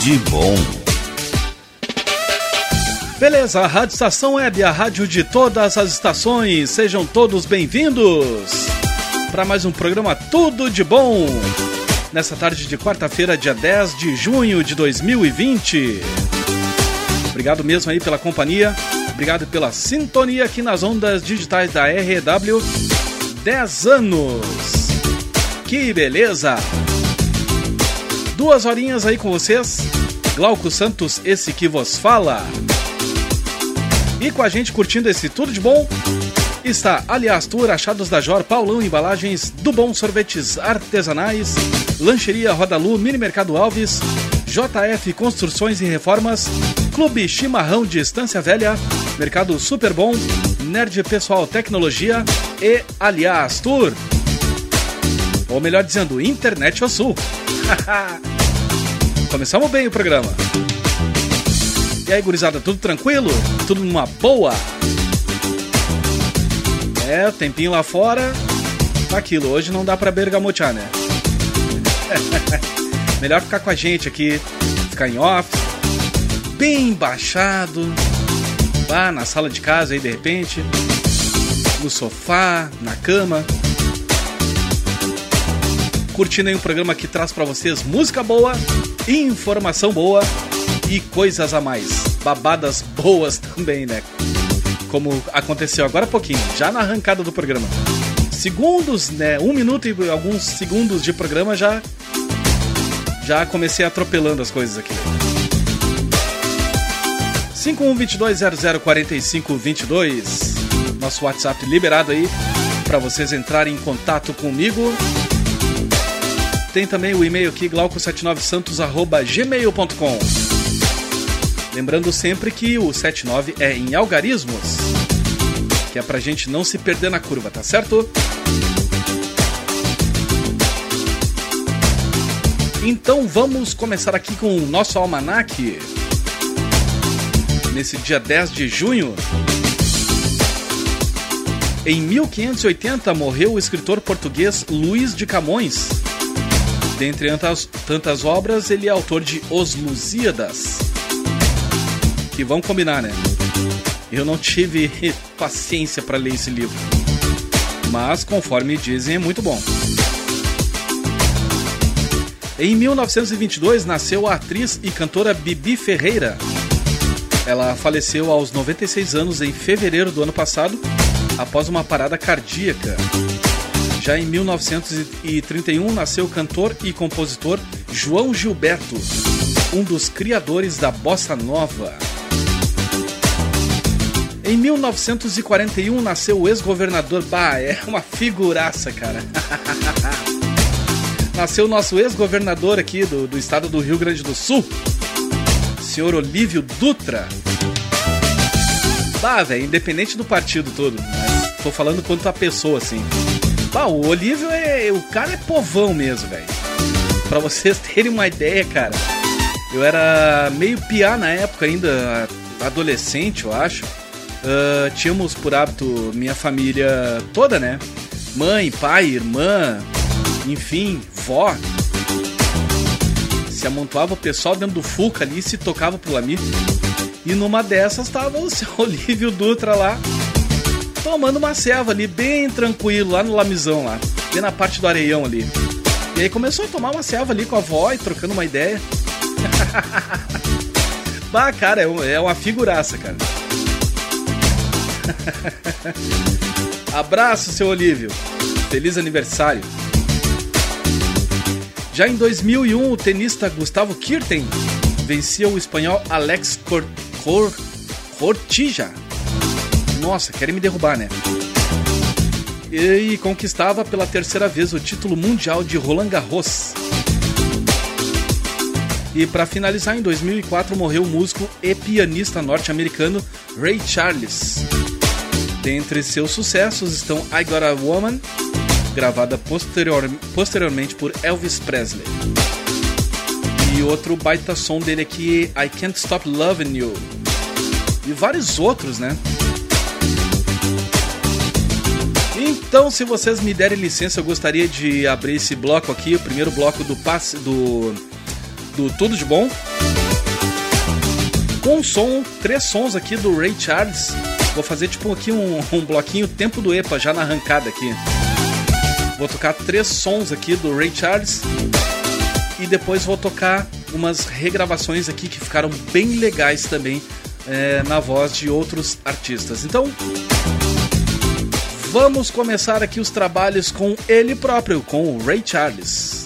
De bom. Beleza, a Rádio Estação Web, a rádio de todas as estações. Sejam todos bem-vindos para mais um programa Tudo de Bom. Nessa tarde de quarta-feira, dia 10 de junho de 2020. Obrigado mesmo aí pela companhia. Obrigado pela sintonia aqui nas ondas digitais da RW. 10 anos. Que beleza! Duas horinhas aí com vocês. Glauco Santos, esse que vos fala. E com a gente curtindo esse tudo de bom está Aliás Tour, Achados da Jor, Paulão Embalagens, do Bom Sorvetes Artesanais, Lancheria Rodalu, Mini Mercado Alves, JF Construções e Reformas, Clube Chimarrão de Estância Velha, Mercado Super Bom, Nerd Pessoal Tecnologia e Aliás Tour. Ou melhor dizendo, Internet ao Sul. Começamos bem o programa. E aí, gurizada, tudo tranquilo? Tudo numa boa? É, o tempinho lá fora. Aquilo, hoje não dá pra bergamotear, né? Melhor ficar com a gente aqui, ficar em off, bem baixado, lá na sala de casa aí de repente, no sofá, na cama curtindo aí um programa que traz para vocês música boa, informação boa e coisas a mais. Babadas boas também, né? Como aconteceu agora há pouquinho, já na arrancada do programa. Segundos, né? Um minuto e alguns segundos de programa já. Já comecei atropelando as coisas aqui. 5122004522 Nosso WhatsApp liberado aí para vocês entrarem em contato comigo tem também o e-mail aqui, glauco79santos.gmail.com. Lembrando sempre que o 79 é em algarismos, que é pra gente não se perder na curva, tá certo? Então vamos começar aqui com o nosso almanaque. Nesse dia 10 de junho. Em 1580 morreu o escritor português Luís de Camões Dentre tantas, tantas obras, ele é autor de Os Lusíadas. Que vão combinar, né? Eu não tive paciência para ler esse livro. Mas, conforme dizem, é muito bom. Em 1922 nasceu a atriz e cantora Bibi Ferreira. Ela faleceu aos 96 anos em fevereiro do ano passado, após uma parada cardíaca. Já em 1931 nasceu o cantor e compositor João Gilberto, um dos criadores da bossa nova. Em 1941 nasceu o ex-governador, bah, é uma figuraça, cara. nasceu o nosso ex-governador aqui do, do estado do Rio Grande do Sul, senhor Olívio Dutra. Bah, velho, independente do partido todo, mas tô falando quanto a pessoa, assim. Ah, o Olívio é. O cara é povão mesmo, velho. Pra vocês terem uma ideia, cara. Eu era meio piá na época ainda, adolescente, eu acho. Uh, tínhamos por hábito minha família toda, né? Mãe, pai, irmã, enfim, vó. Se amontoava o pessoal dentro do Fuca ali e se tocava pro Lamir. E numa dessas tava o seu Olívio Dutra lá, tomando uma ceva ali, bem tranquilo, lá no Lamizão lá, bem na parte do areião ali. E aí começou a tomar uma ceva ali com a avó e trocando uma ideia. bah, cara, é, é uma figuraça, cara. Abraço, seu Olívio. Feliz aniversário. Já em 2001, o tenista Gustavo Kirten vencia o espanhol Alex Cor Cor Cortija nossa, querem me derrubar, né? e conquistava pela terceira vez o título mundial de Roland Garros. E para finalizar, em 2004 morreu o músico e pianista norte-americano Ray Charles. Dentre seus sucessos estão I Got a Woman, gravada posterior, posteriormente por Elvis Presley. E outro baita som dele aqui, I Can't Stop Loving You. E vários outros, né? Então, se vocês me derem licença, eu gostaria de abrir esse bloco aqui, o primeiro bloco do passe do do Tudo de Bom. Com um som, três sons aqui do Ray Charles. Vou fazer tipo aqui um, um bloquinho Tempo do EPA já na arrancada aqui. Vou tocar três sons aqui do Ray Charles e depois vou tocar umas regravações aqui que ficaram bem legais também é, na voz de outros artistas. Então, vamos começar aqui os trabalhos com ele próprio, com o Ray Charles.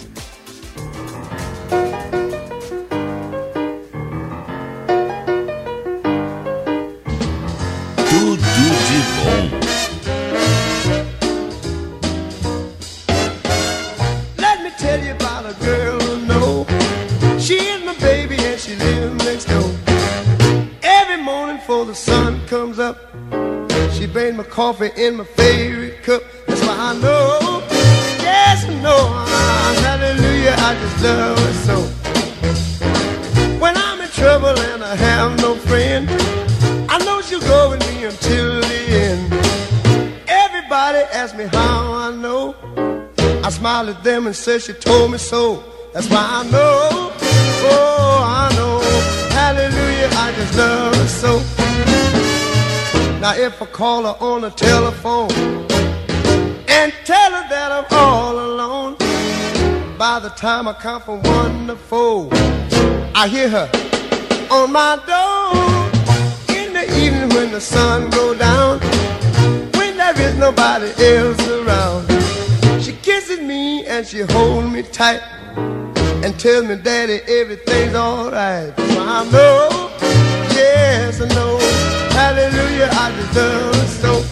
Coffee in my favorite cup. That's why I know, yes, I know, hallelujah, I just love her so. When I'm in trouble and I have no friend, I know she'll go with me until the end. Everybody asks me how I know. I smile at them and say she told me so. That's why I know, if I call her on the telephone and tell her that I'm all alone, by the time I count from one to four, I hear her on my door. In the evening when the sun goes down, when there is nobody else around, she kisses me and she holds me tight and tells me, Daddy, everything's alright. So I know, yes, I know. Hallelujah, I deserve so.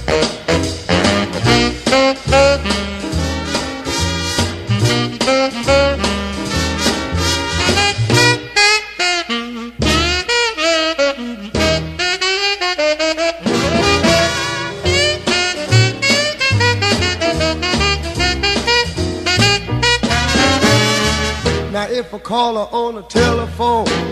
Now if on the telephone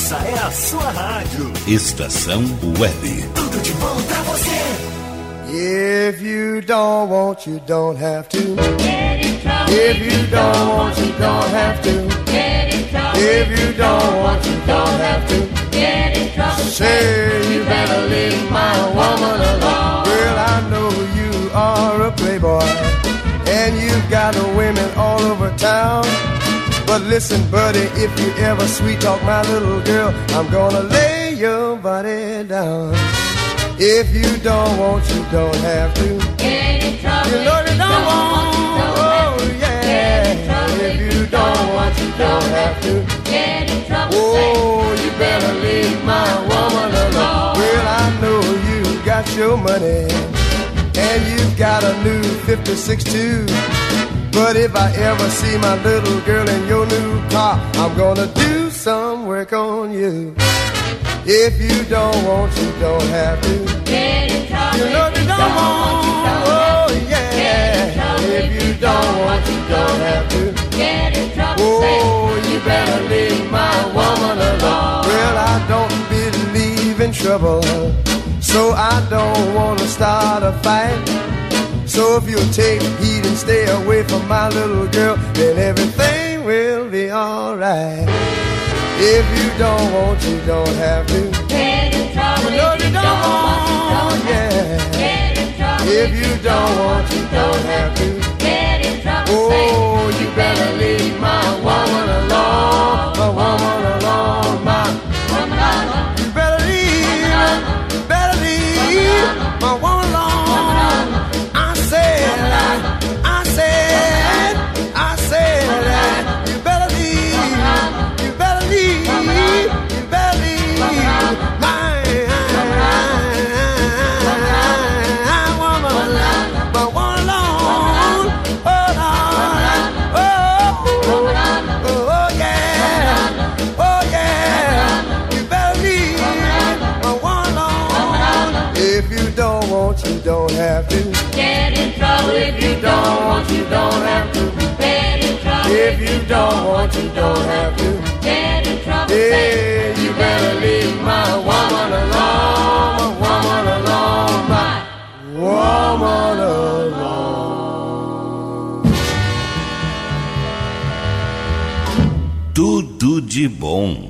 Essa é a sua rádio. Estação Web. Tudo de bom pra você. If you don't want, you don't have to. If you don't want, you don't have to. If you don't want, you don't have to. Say you better leave my woman alone. Well, I know you are a playboy, and you've got women all over town. But listen, buddy, if you ever sweet talk my little girl, I'm gonna lay your body down. If you don't want, you don't have to. Get in trouble. You know you don't, want, oh yeah. If you don't want, you don't have to. Get in trouble. Oh, you better leave my woman alone. Well, I know you got your money, and you've got a new 56 too. But if I ever see my little girl in your new car, I'm gonna do some work on you. If you don't want, you don't have to. Get in trouble. You know you don't, want, oh yeah. If you don't want, you don't have to. Get in trouble. Oh, you better leave my woman alone. Well, I don't believe in trouble, so I don't wanna start a fight. So if you'll take heed and stay away from my little girl, then everything will be alright. If you don't want, you don't have to. Get in trouble No, if you you don't want to, don't, don't have yeah. to. Get in trouble If you don't want, you don't have to. Get in trouble, Oh, if you don't want, you don't have to. Get in trouble If you don't want, you don't have to. Get in trouble, Yeah, you better leave my woman alone, woman alone, my woman alone. Tudo de bom.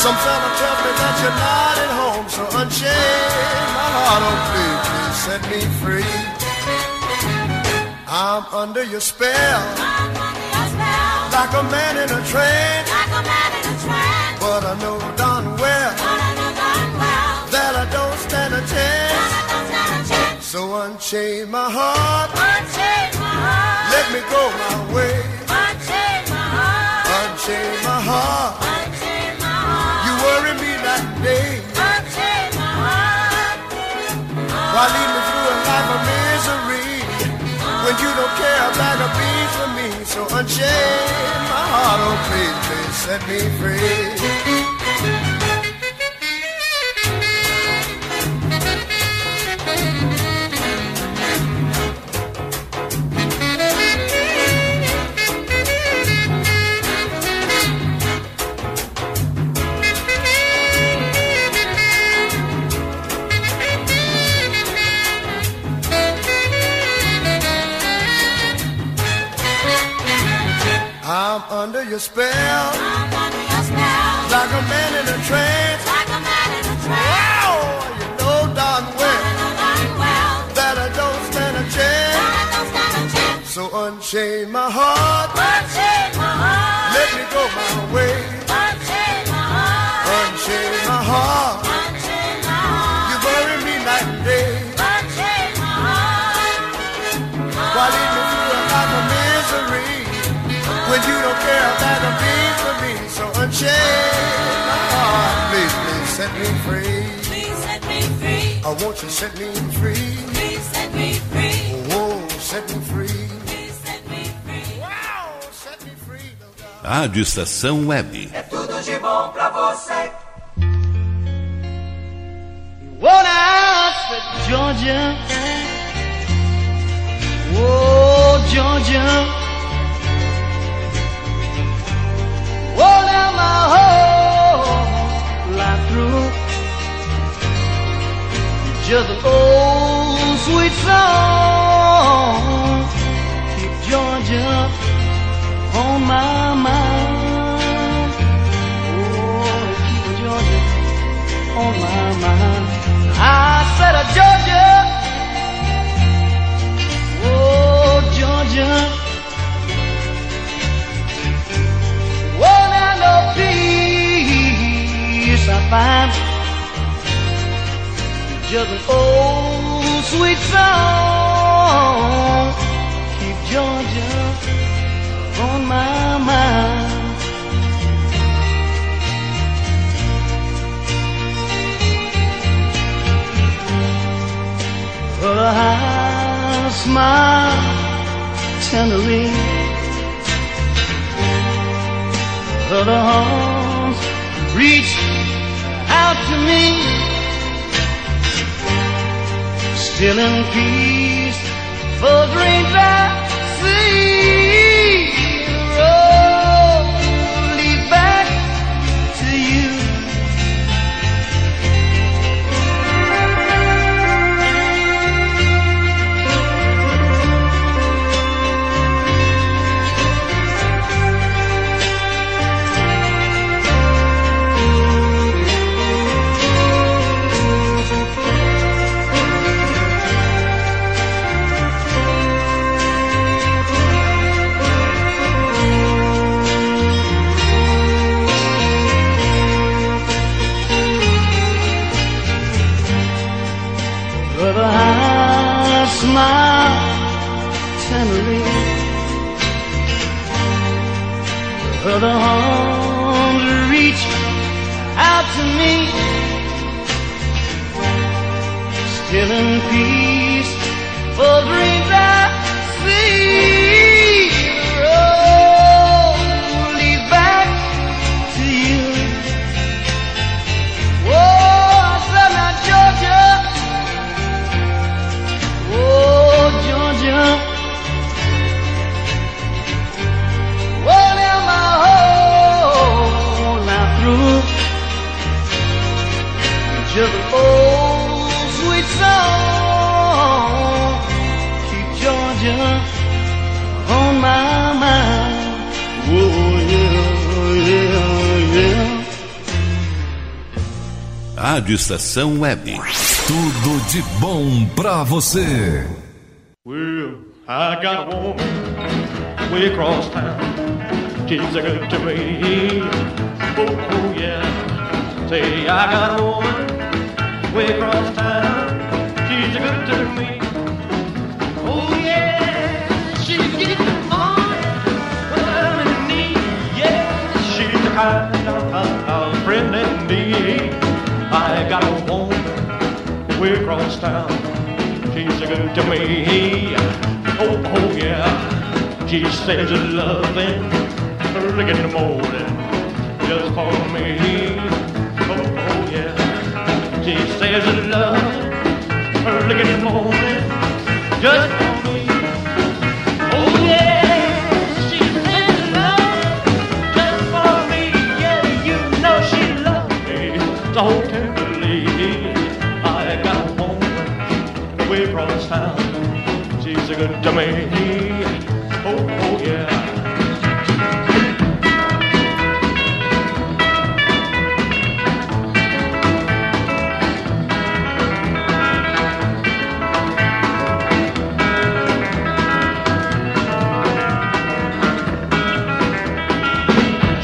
Some fella tells me that you're not at home. So unchain my heart, oh please, please set me free. I'm under your spell, like a man in a trance. But I know darn well that I don't stand a chance. So unchain my heart, let me go my way. Unchain my heart, me night and day. Why lead me through a life of misery when you don't care a bag of for me? So unchain my heart, oh please, please set me free. I'm under your spell, like a man in a trance. Wow, you know darn well that I don't stand a chance. So unchain my heart, let me go my way. Unchain my heart, you don't care a bag of beans for me? So unchain my heart, please, please set me free. I want you to set me free. Oh, set me free. Wow, set me free. Rádio Estação Web. Well, now, said Georgia. Oh, Georgia. Oh, now my whole life through. Just an old sweet song. Keep Georgia on my mind. Oh, keep Georgia on my mind. I said, Georgia, find just an old sweet song. Keep Georgia on my mind. Her high smile tenderly. Her arms reach out to me, still in peace for I Other arms reach out to me. Still in peace Rádio Estação Web. Tudo de bom pra você. Well, I got a woman way across town. She's a good to me. Oh, oh, yeah. Say, I got a woman way across town. Across town. She's a good to me. Oh, oh yeah. She says it's loving early in the morning just for me. Oh, oh yeah. She says it's loving early in the morning just for me. Good to me. Oh, oh yeah.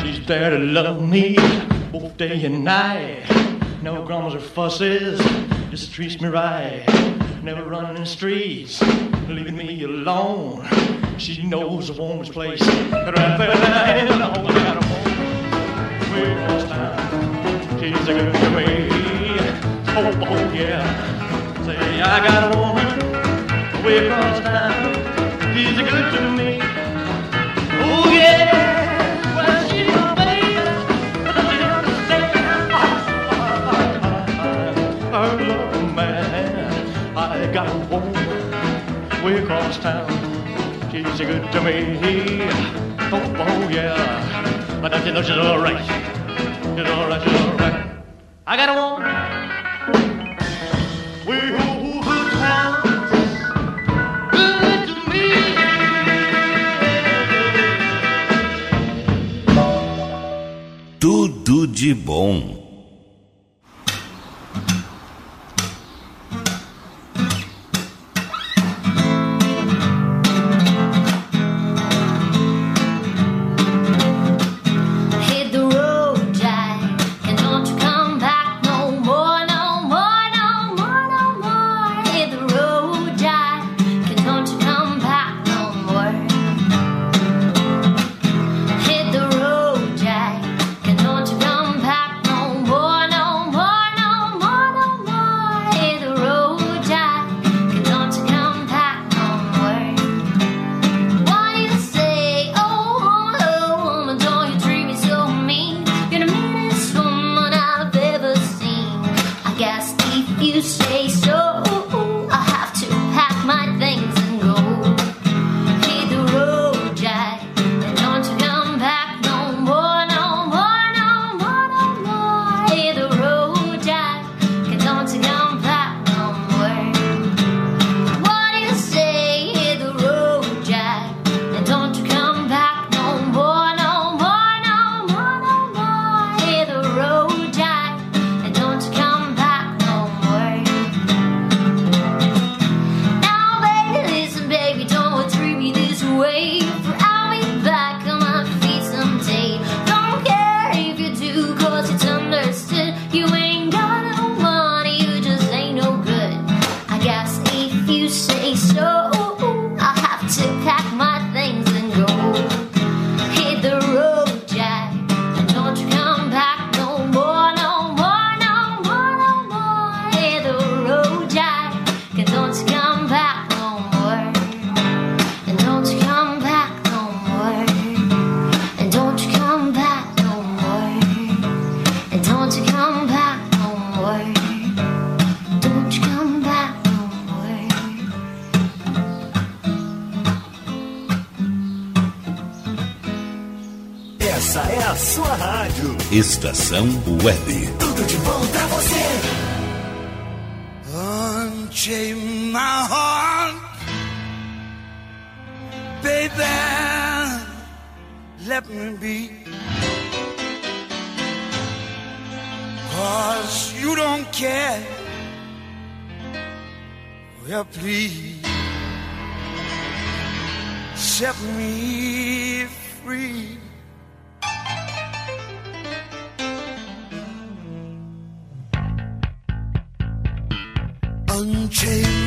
She's there to love me both day and night. No grumbles or fusses, just treats me right. Never running the streets, leaving me alone. She knows a woman's place. Right there, and I only got a woman way across town. She's a good to me. Oh, oh yeah. Say I got a woman way across town. She's a good to me. Across town. She's good to me. Oh, oh yeah. But you know she's all right? She's all right. She's all right. I got a woman me. Tudo de bom. Baby. Let me be. Cause you don't care. Well, please set me free. Unchain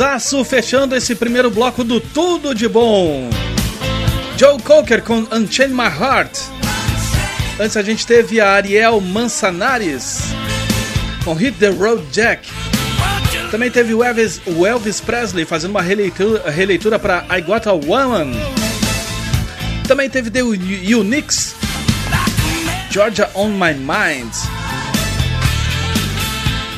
sonsaço fechando esse primeiro bloco do Tudo de Bom. Joe Cocker com Unchain My Heart. Antes a gente teve a Ariel Mansanares com Hit the Road Jack. Também teve o Elvis, o Elvis Presley fazendo uma releitura, releitura para I Got a Woman. Também teve The Unix, Georgia on My Mind.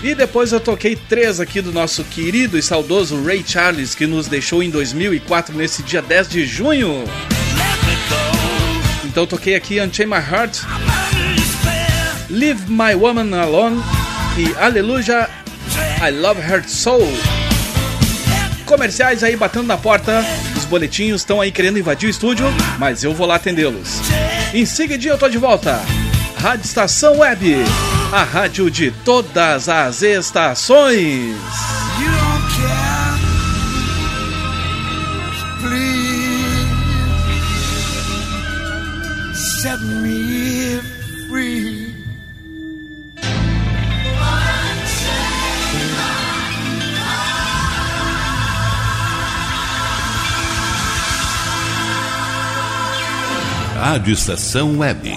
E depois eu toquei três aqui do nosso querido e saudoso Ray Charles, que nos deixou em 2004, nesse dia 10 de junho. Então toquei aqui Unchain My Heart, Leave My Woman Alone e Aleluia, I Love Her Soul. Comerciais aí batendo na porta, os boletinhos estão aí querendo invadir o estúdio, mas eu vou lá atendê-los. Em seguida eu tô de volta. Rádio Estação Web, a rádio de todas as estações. Rádio Estação Web.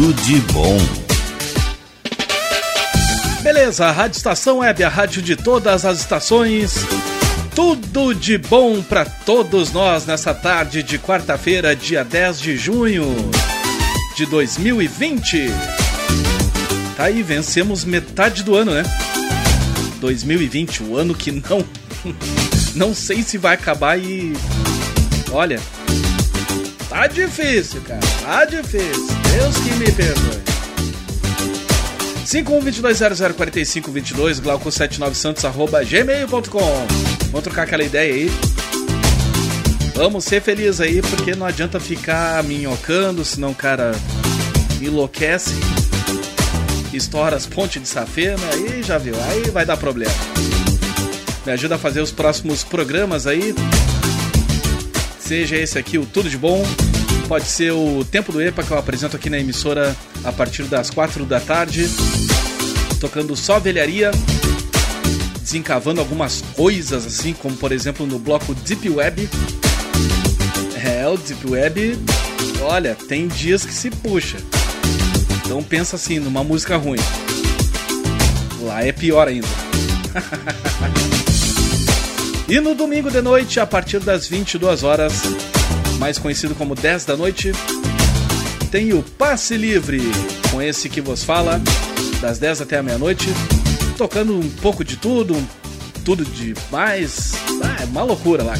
Tudo de bom. Beleza, a Rádio Estação Web, a rádio de todas as estações. Tudo de bom para todos nós nessa tarde de quarta-feira, dia 10 de junho de 2020. Tá aí, vencemos metade do ano, né? 2020, o ano que não. Não sei se vai acabar e. Olha. Tá difícil, cara. Tá difícil. Deus que me perdoe. 5122004522, glauco79santos, arroba gmail.com. Vamos trocar aquela ideia aí. Vamos ser felizes aí, porque não adianta ficar minhocando, senão o cara enlouquece. estoura as pontes de safena, aí já viu, aí vai dar problema. Me ajuda a fazer os próximos programas aí. Seja esse aqui o Tudo de Bom, pode ser o Tempo do EPA que eu apresento aqui na emissora a partir das 4 da tarde, tocando só velharia, desencavando algumas coisas assim, como por exemplo no bloco Deep Web. É, o Deep Web, olha, tem dias que se puxa. Então pensa assim, numa música ruim. Lá é pior ainda. e no domingo de noite, a partir das 22 horas, mais conhecido como 10 da noite, tem o Passe Livre, com esse que vos fala, das 10 até a meia-noite, tocando um pouco de tudo, tudo de mais. Ah, é uma loucura lá,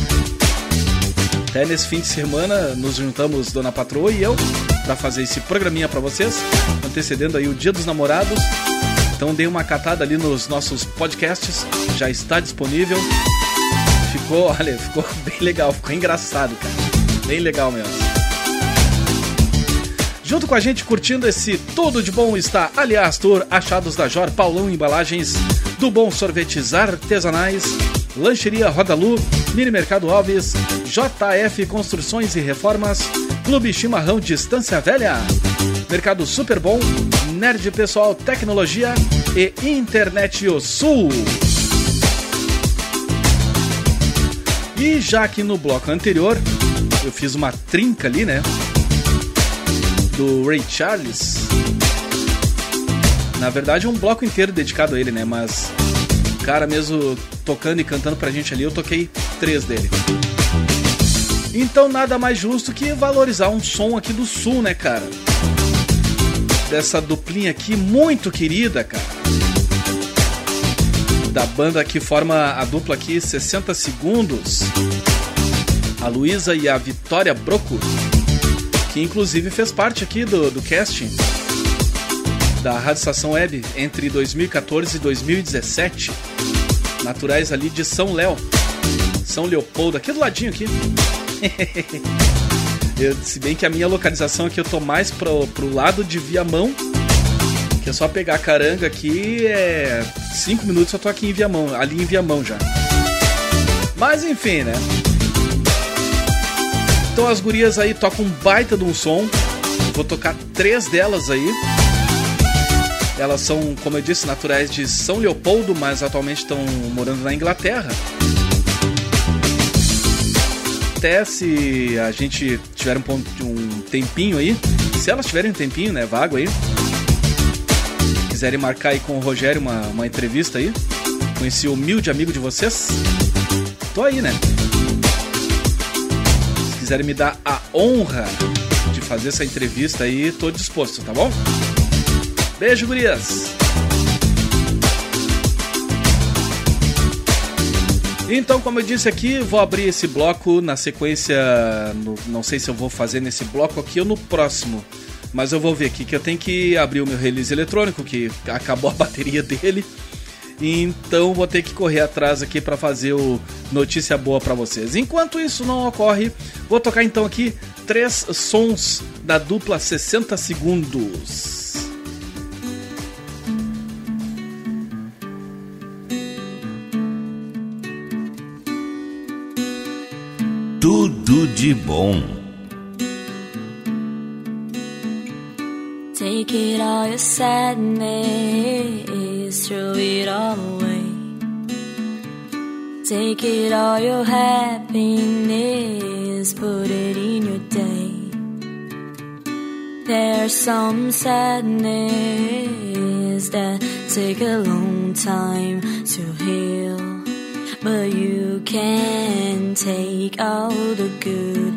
Até nesse fim de semana nos juntamos Dona Patroa e eu para fazer esse programinha para vocês, antecedendo aí o Dia dos Namorados. Então dei uma catada ali nos nossos podcasts, já está disponível. Ficou, olha, ficou bem legal, ficou engraçado, cara. Bem legal mesmo. Junto com a gente curtindo esse tudo de bom está Aliás Tour, Achados da Jor, Paulão Embalagens, do Bom Sorvetes Artesanais, Lancheria Rodalu, Mini Mercado Alves, JF Construções e Reformas, Clube Chimarrão Distância Velha, Mercado Super Bom, Nerd Pessoal Tecnologia e Internet O Sul. E já que no bloco anterior eu fiz uma trinca ali, né? Do Ray Charles. Na verdade, é um bloco inteiro dedicado a ele, né? Mas o cara mesmo tocando e cantando pra gente ali, eu toquei três dele. Então nada mais justo que valorizar um som aqui do sul, né, cara? Dessa duplinha aqui muito querida, cara. Da banda que forma a dupla aqui 60 segundos a Luísa e a Vitória Broco, que inclusive fez parte aqui do, do casting da Rádio Estação Web entre 2014 e 2017, naturais ali de São Léo, São Leopoldo, aqui do ladinho aqui. eu, se bem que a minha localização aqui eu tô mais pro, pro lado de Viamão, que é só pegar a caranga aqui, é 5 minutos eu tô aqui em Viamão, ali em Viamão já. Mas enfim, né? Então as gurias aí tocam um baita de um som. Vou tocar três delas aí. Elas são, como eu disse, naturais de São Leopoldo, mas atualmente estão morando na Inglaterra. Até se a gente tiver um, ponto, um tempinho aí, se elas tiverem um tempinho, né, vago aí, quiserem marcar aí com o Rogério uma, uma entrevista aí, com esse humilde amigo de vocês, tô aí, né? quiserem me dar a honra de fazer essa entrevista aí, tô disposto, tá bom? Beijo, gurias! Então, como eu disse aqui, vou abrir esse bloco na sequência. No, não sei se eu vou fazer nesse bloco aqui ou no próximo. Mas eu vou ver aqui que eu tenho que abrir o meu release eletrônico, que acabou a bateria dele. Então vou ter que correr atrás aqui para fazer o notícia boa para vocês. Enquanto isso não ocorre, vou tocar então aqui três sons da dupla 60 segundos. Tudo de bom. Take it all your sadness, throw it all away. Take it all your happiness, put it in your day. There's some sadness that take a long time to heal. But you can take all the good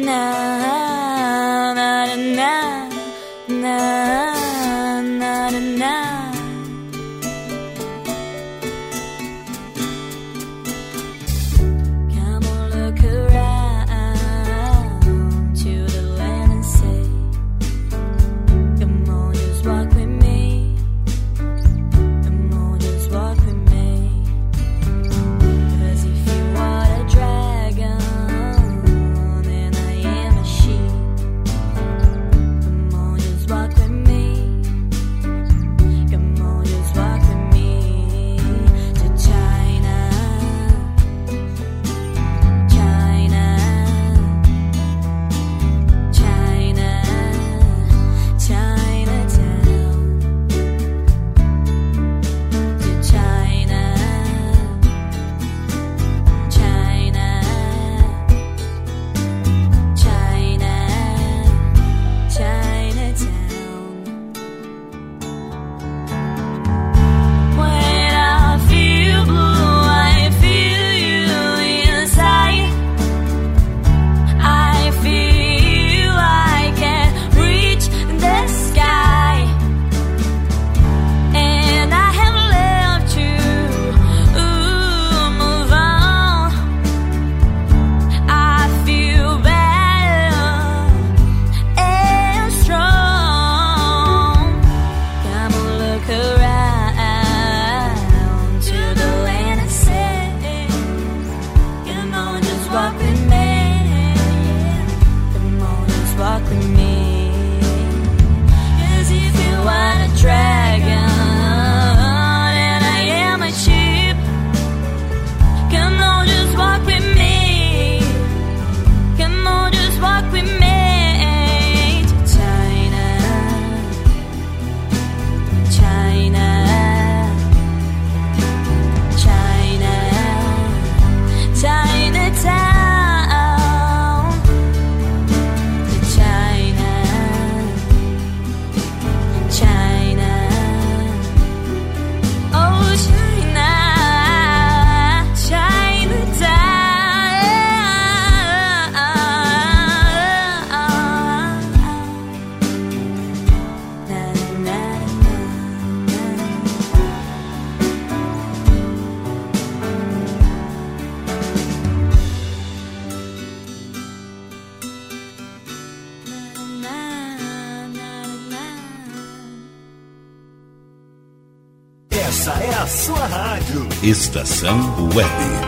Na na na na Estação Web.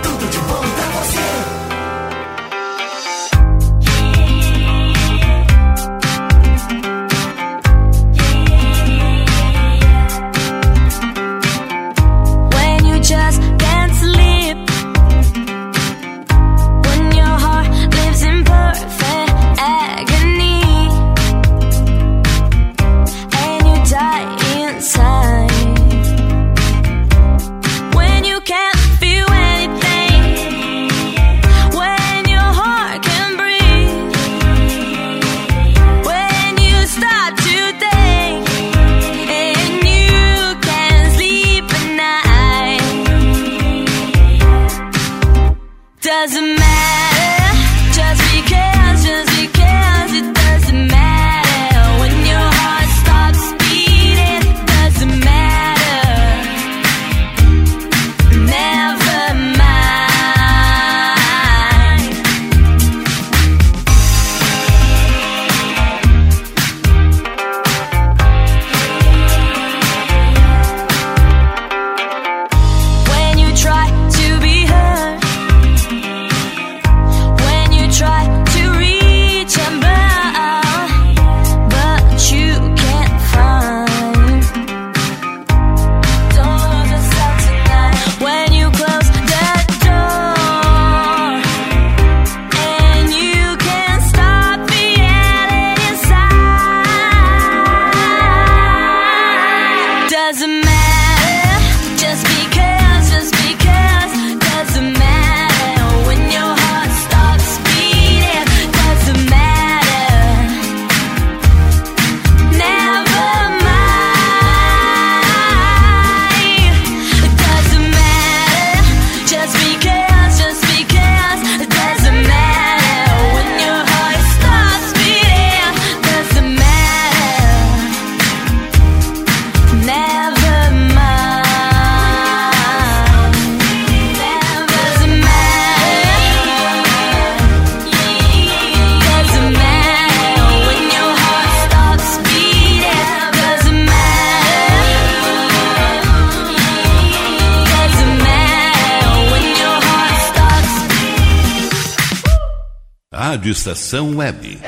Estação Web.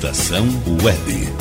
Estação Web.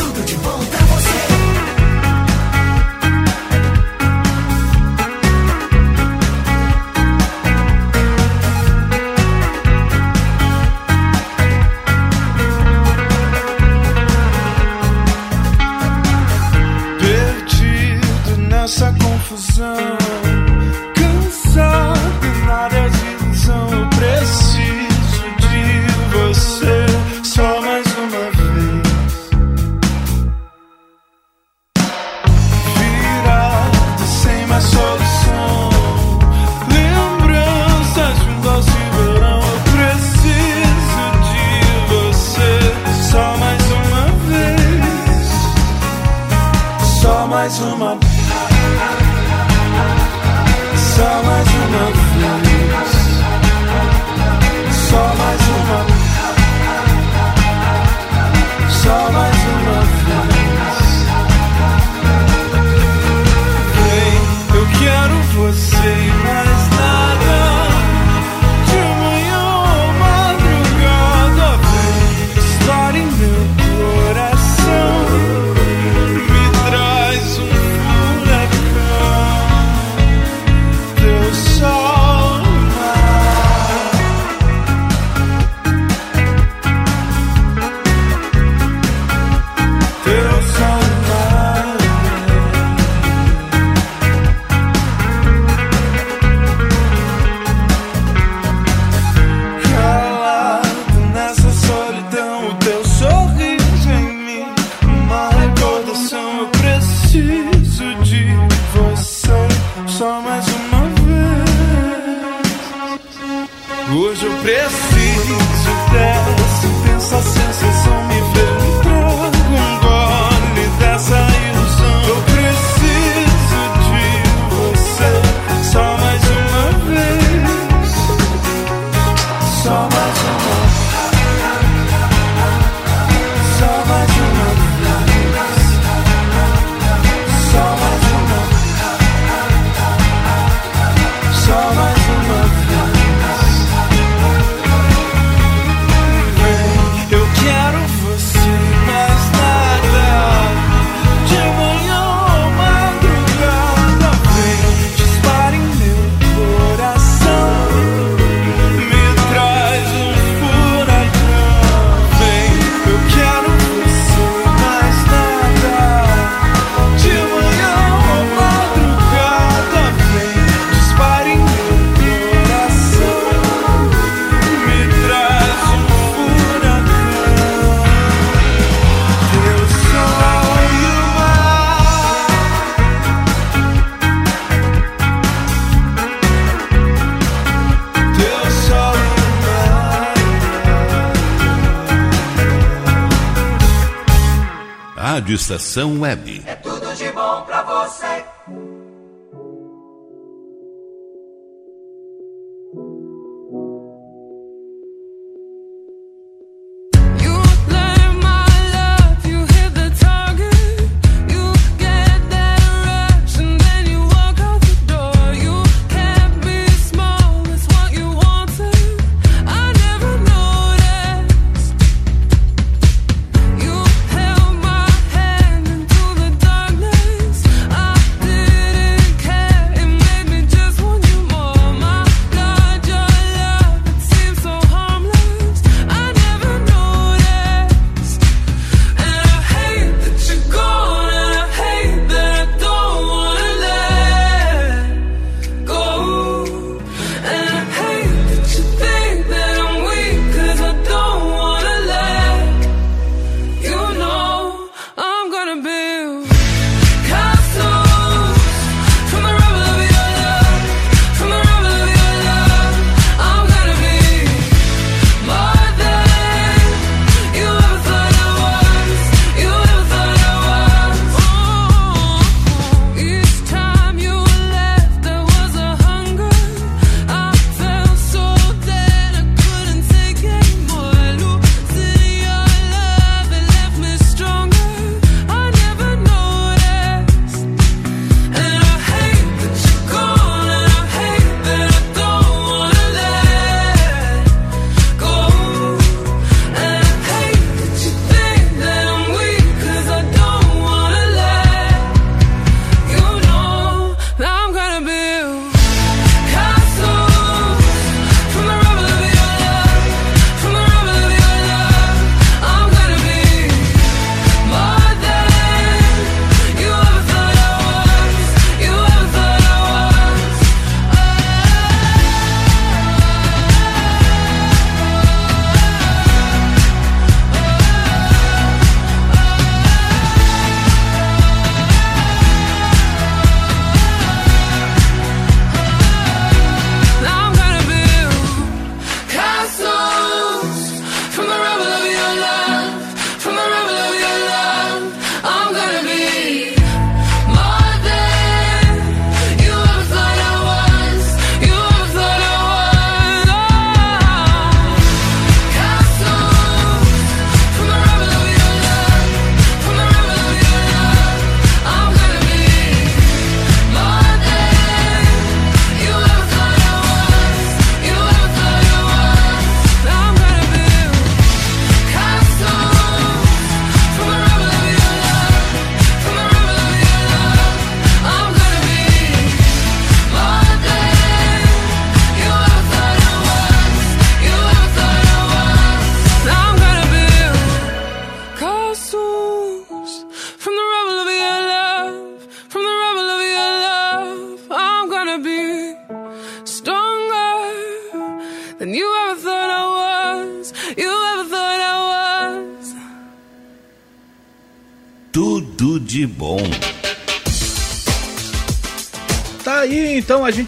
Rádio Estação Web. É tudo de bom pra você.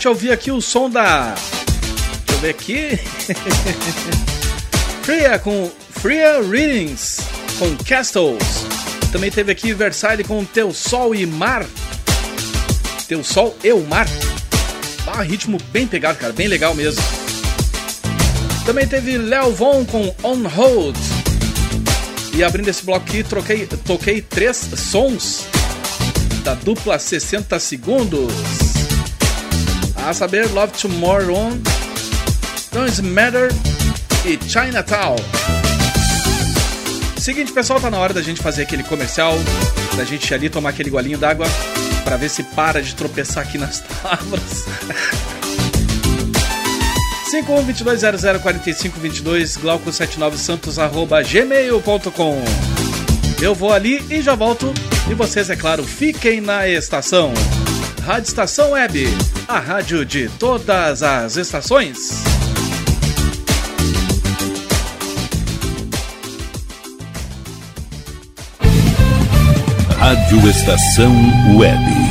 gente ouvir aqui o som da. Deixa eu ver aqui. Freya com Freya Readings com Castles. Também teve aqui Versailles com Teu Sol e Mar. Teu Sol e o Mar. Dá ritmo bem pegado, cara, bem legal mesmo. Também teve Léo Von com On Hold. E abrindo esse bloco aqui, troquei, toquei três sons da dupla 60 segundos a saber Love Tomorrow Don't Matter e Chinatown. Seguinte, pessoal, tá na hora da gente fazer aquele comercial, da gente ali tomar aquele golinho d'água para ver se para de tropeçar aqui nas tábuas. 5122004522 glauco79santos@gmail.com. Eu vou ali e já volto e vocês é claro, fiquem na estação. Rádio Estação Web, a rádio de todas as estações. Rádio Estação Web.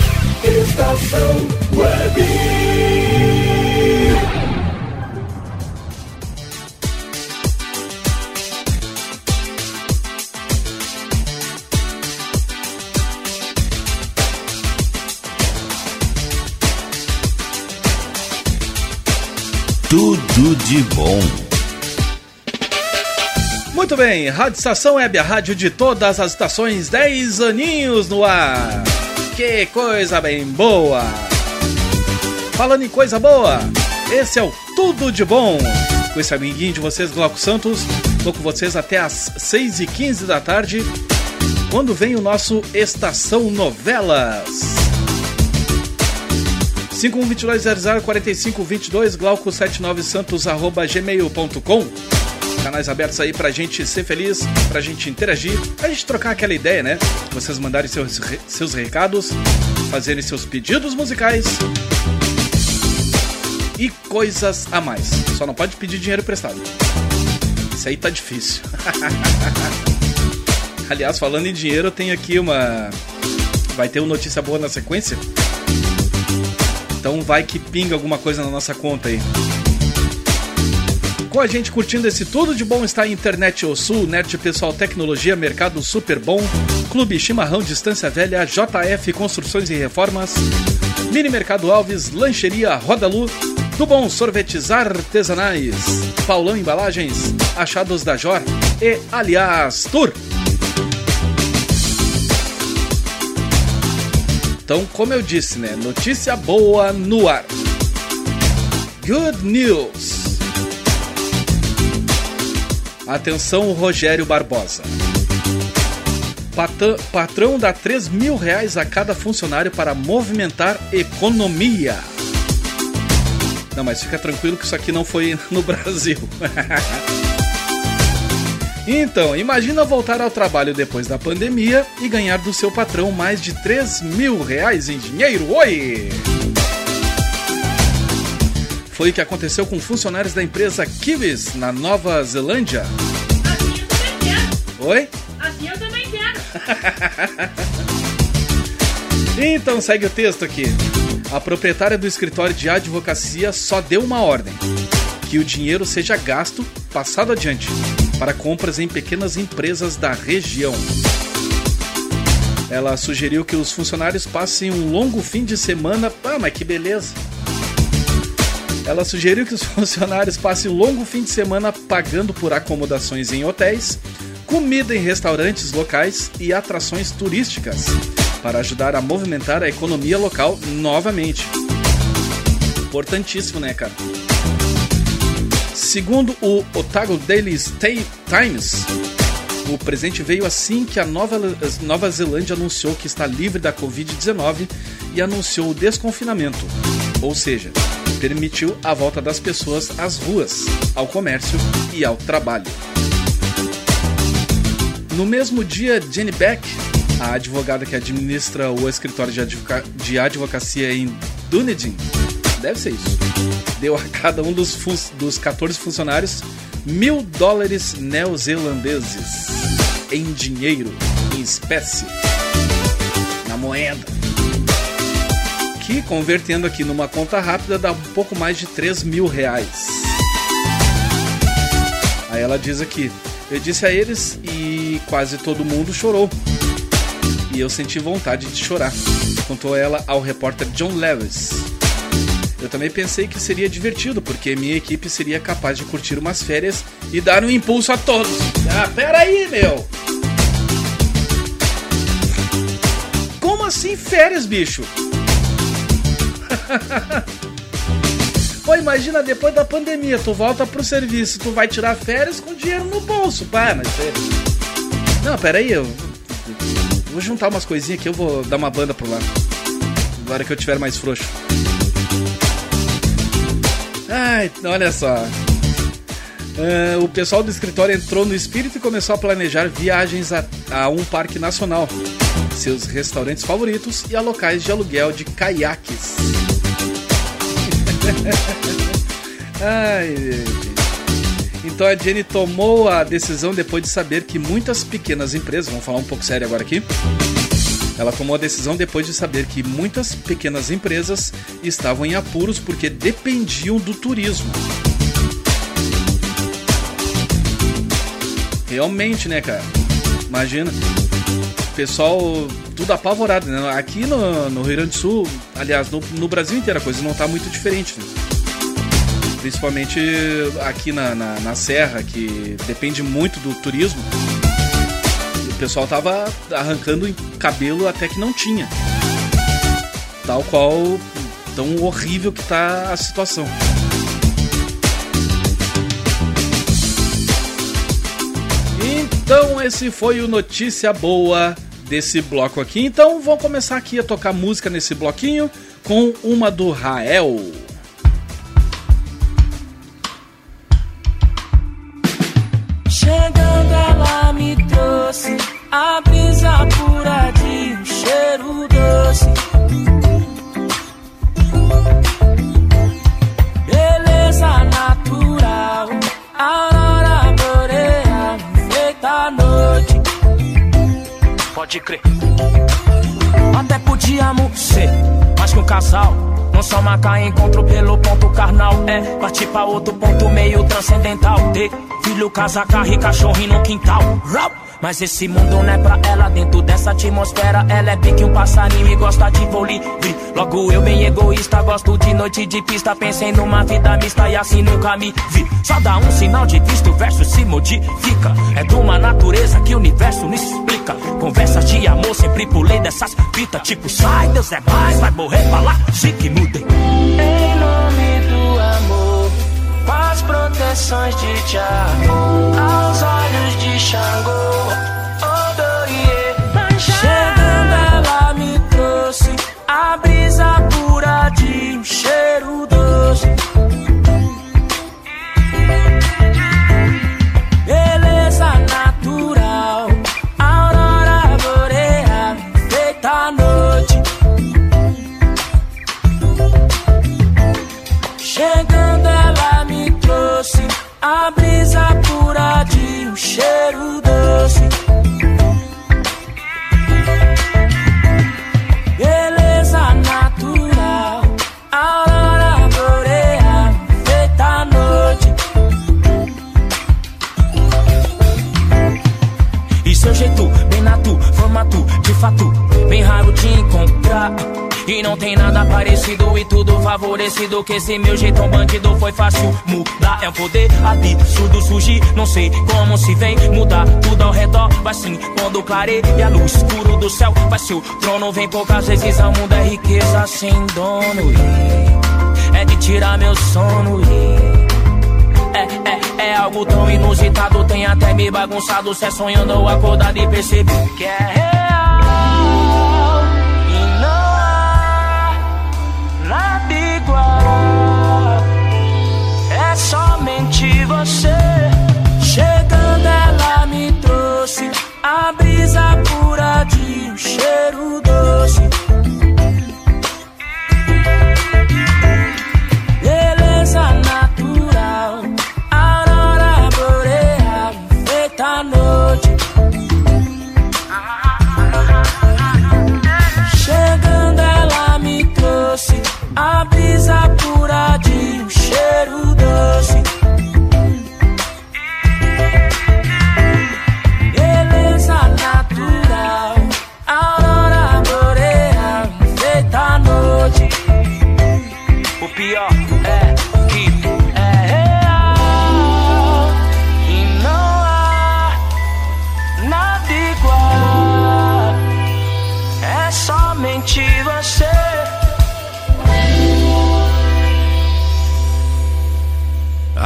Estação Web. Tudo de bom. Muito bem, Rádio Estação Web, a rádio de todas as estações, 10 aninhos no ar. Que coisa bem boa! Falando em coisa boa, esse é o Tudo de Bom. Com esse amiguinho de vocês, Glauco Santos, tô com vocês até às 6h15 da tarde, quando vem o nosso Estação Novelas. 5122004522 glauco79santos arroba gmail.com Canais abertos aí pra gente ser feliz, pra gente interagir, pra gente trocar aquela ideia, né? Vocês mandarem seus, seus recados, fazerem seus pedidos musicais e coisas a mais. Só não pode pedir dinheiro emprestado. Isso aí tá difícil. Aliás, falando em dinheiro, eu tenho aqui uma. Vai ter uma notícia boa na sequência. Então vai que pinga alguma coisa na nossa conta aí. Com a gente curtindo esse tudo de bom está a Internet O Sul, Net Pessoal Tecnologia, Mercado Super Bom, Clube Chimarrão Distância Velha, JF Construções e Reformas, Mini Mercado Alves, Lancheria Rodalu, do Bom Sorvetes Artesanais, Paulão Embalagens, Achados da Jor e Aliás Tour. Então, como eu disse, né? Notícia boa no ar. Good news. Atenção, Rogério Barbosa. Patã- patrão dá 3 mil reais a cada funcionário para movimentar economia. Não, mas fica tranquilo que isso aqui não foi no Brasil. então, imagina voltar ao trabalho depois da pandemia e ganhar do seu patrão mais de 3 mil reais em dinheiro. Oi! Foi o que aconteceu com funcionários da empresa Kiwis, na Nova Zelândia. Oi? Assim eu também quero. Então segue o texto aqui. A proprietária do escritório de advocacia só deu uma ordem: que o dinheiro seja gasto, passado adiante, para compras em pequenas empresas da região. Ela sugeriu que os funcionários passem um longo fim de semana. Ah, mas que beleza! Ela sugeriu que os funcionários passem um longo fim de semana pagando por acomodações em hotéis, comida em restaurantes locais e atrações turísticas, para ajudar a movimentar a economia local novamente. Importantíssimo, né, cara? Segundo o Otago Daily State Times, o presente veio assim que a Nova, Nova Zelândia anunciou que está livre da Covid-19 e anunciou o desconfinamento, ou seja, permitiu a volta das pessoas às ruas, ao comércio e ao trabalho. No mesmo dia, Jenny Beck, a advogada que administra o escritório de, advoca- de advocacia em Dunedin, deve ser isso, deu a cada um dos, dos 14 funcionários mil dólares neozelandeses em dinheiro, em espécie, na moeda. Que convertendo aqui numa conta rápida dá um pouco mais de 3 mil reais. Aí ela diz aqui: Eu disse a eles e quase todo mundo chorou. E eu senti vontade de chorar, contou ela ao repórter John Lewis. Eu também pensei que seria divertido, porque minha equipe seria capaz de curtir umas férias e dar um impulso a todos. Ah, peraí, meu! Como assim férias, bicho? Pô, imagina depois da pandemia, tu volta pro serviço, tu vai tirar férias com dinheiro no bolso, pá, mas é... Não, peraí, eu vou juntar umas coisinhas aqui, eu vou dar uma banda pro lado. Agora que eu tiver mais frouxo. Ai, olha só. Ah, o pessoal do escritório entrou no espírito e começou a planejar viagens a, a um parque nacional, seus restaurantes favoritos e a locais de aluguel de caiaques. Ai, gente. Então a Jenny tomou a decisão depois de saber que muitas pequenas empresas, vamos falar um pouco sério agora aqui. Ela tomou a decisão depois de saber que muitas pequenas empresas estavam em apuros porque dependiam do turismo. Realmente, né, cara? Imagina. Pessoal tudo apavorado, né? Aqui no, no Rio Grande do Sul, aliás, no, no Brasil inteiro a coisa não tá muito diferente. Né? Principalmente aqui na, na, na Serra, que depende muito do turismo. O pessoal tava arrancando cabelo até que não tinha. Tal qual tão horrível que tá a situação. Então esse foi o notícia boa desse bloco aqui. Então vamos começar aqui a tocar música nesse bloquinho com uma do Rael. Chegando ela me trouxe a brisa pura de um cheiro doce. Beleza natural, aurora Pode crer. Até podíamos ser, mas que um casal não só marcar encontro pelo ponto carnal. É partir pra outro ponto meio transcendental. Ter filho, casa, carro e no quintal. Rau! Mas esse mundo não é pra ela Dentro dessa atmosfera Ela é pique um passarinho e gosta de voo livre Logo eu bem egoísta Gosto de noite de pista Pensei numa vida mista E assim nunca me vi. Só dá um sinal de vista O verso se modifica. É de uma natureza que o universo não explica. Conversas de amor Sempre pulei dessas fitas Tipo sai Deus é mais Vai morrer pra lá Se que mudem Em nome do amor, as proteções de Jah, aos olhos de E não tem nada parecido e tudo favorecido Que esse meu jeitão bandido foi fácil mudar. É um poder absurdo surgir Não sei como se vem mudar tudo ao redor. Vai sim, quando clareia a luz escuro do céu Vai se o trono vem poucas vezes ao mundo É riqueza sem dono. E É de tirar meu sono. E é, é, é algo tão inusitado, tem até me bagunçado. Cê sonhando ou acordado e percebi que é É somente você. Chegando ela me trouxe a brisa pura de um cheiro doce.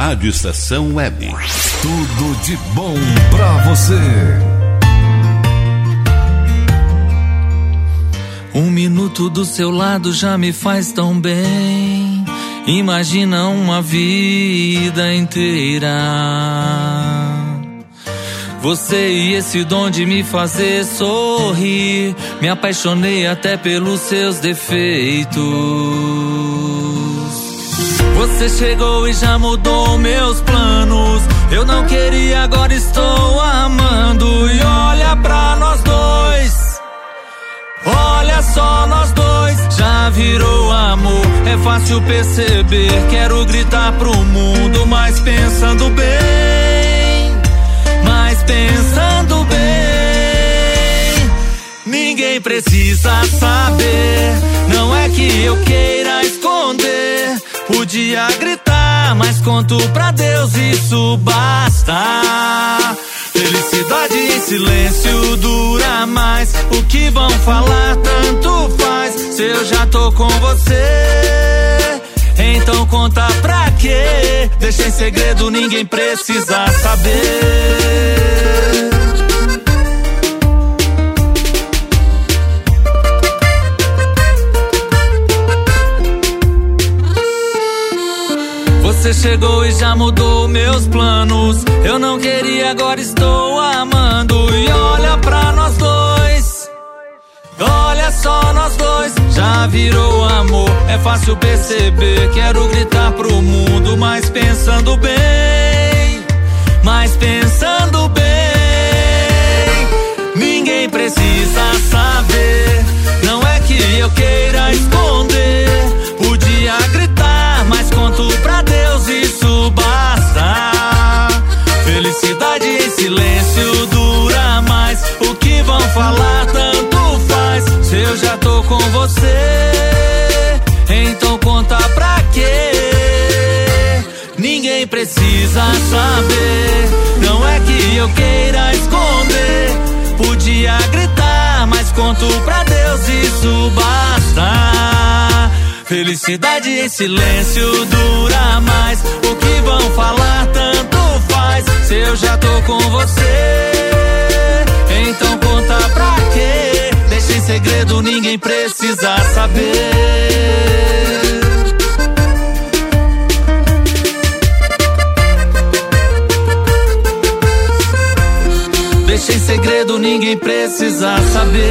Rádio Estação Web. Tudo de bom pra você. Um minuto do seu lado já me faz tão bem. Imagina uma vida inteira. Você e esse dom de me fazer sorrir. Me apaixonei até pelos seus defeitos. Você chegou e já mudou meus planos. Eu não queria, agora estou amando. E olha pra nós dois. Olha só nós dois, já virou amor. É fácil perceber. Quero gritar pro mundo, mas pensando bem. Mas pensando bem. Ninguém precisa saber. Não é que eu queira esconder. Podia gritar, mas conto pra Deus, isso basta. Felicidade em silêncio dura mais. O que vão falar tanto faz. Se eu já tô com você, então conta pra quê? Deixa em segredo, ninguém precisa saber. Você chegou e já mudou meus planos. Eu não queria, agora estou amando. E olha pra nós dois. Olha só nós dois, já virou amor. É fácil perceber. Quero gritar pro mundo, mas pensando bem. Mas pensando bem. Ninguém precisa saber. Silêncio dura mais. O que vão falar tanto faz. Se eu já tô com você, então conta pra quê? Ninguém precisa saber. Não é que eu queira esconder. Podia gritar, mas conto pra Deus, isso basta. Felicidade em silêncio dura mais. O que vão falar tanto faz. Se eu já tô com você, então conta pra quê? Deixa em segredo, ninguém precisa saber. Deixa em segredo, ninguém precisa saber.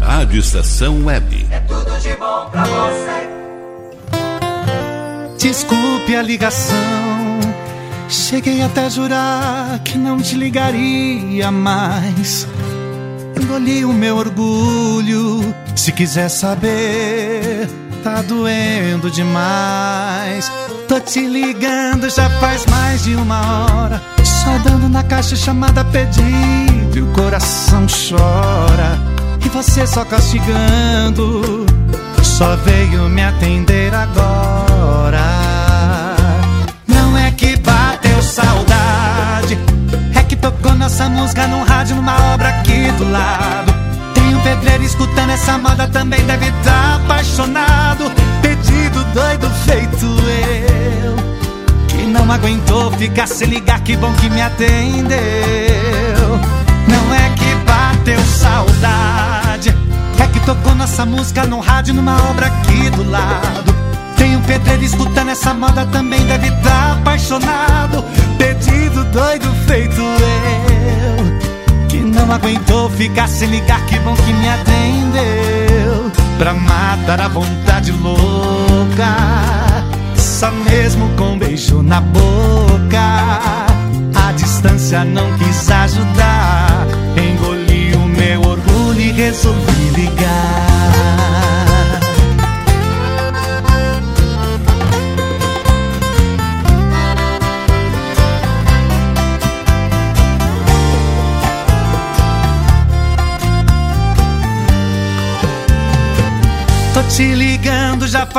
Rádio Estação Web. Tudo de bom pra você. Desculpe a ligação. Cheguei até a jurar que não te ligaria mais. Engoli o meu orgulho. Se quiser saber, tá doendo demais. Tô te ligando já faz mais de uma hora. Só dando na caixa chamada pedido. E o coração chora. E você só castigando. Só veio me atender agora. Não é que bateu saudade. É que tocou nossa música num rádio, numa obra aqui do lado. Tem um pedreiro escutando essa moda, também deve estar apaixonado. Pedido doido feito eu. Que não aguentou ficar sem ligar, que bom que me atendeu. Não é que bateu saudade. É que tocou nossa música num rádio, numa obra aqui do lado. Tem um pedreiro escutando essa moda, também deve estar apaixonado. Pedido doido feito eu. Que não aguentou ficar sem ligar, que bom que me atendeu. Pra matar a vontade louca. Só mesmo com um beijo na boca.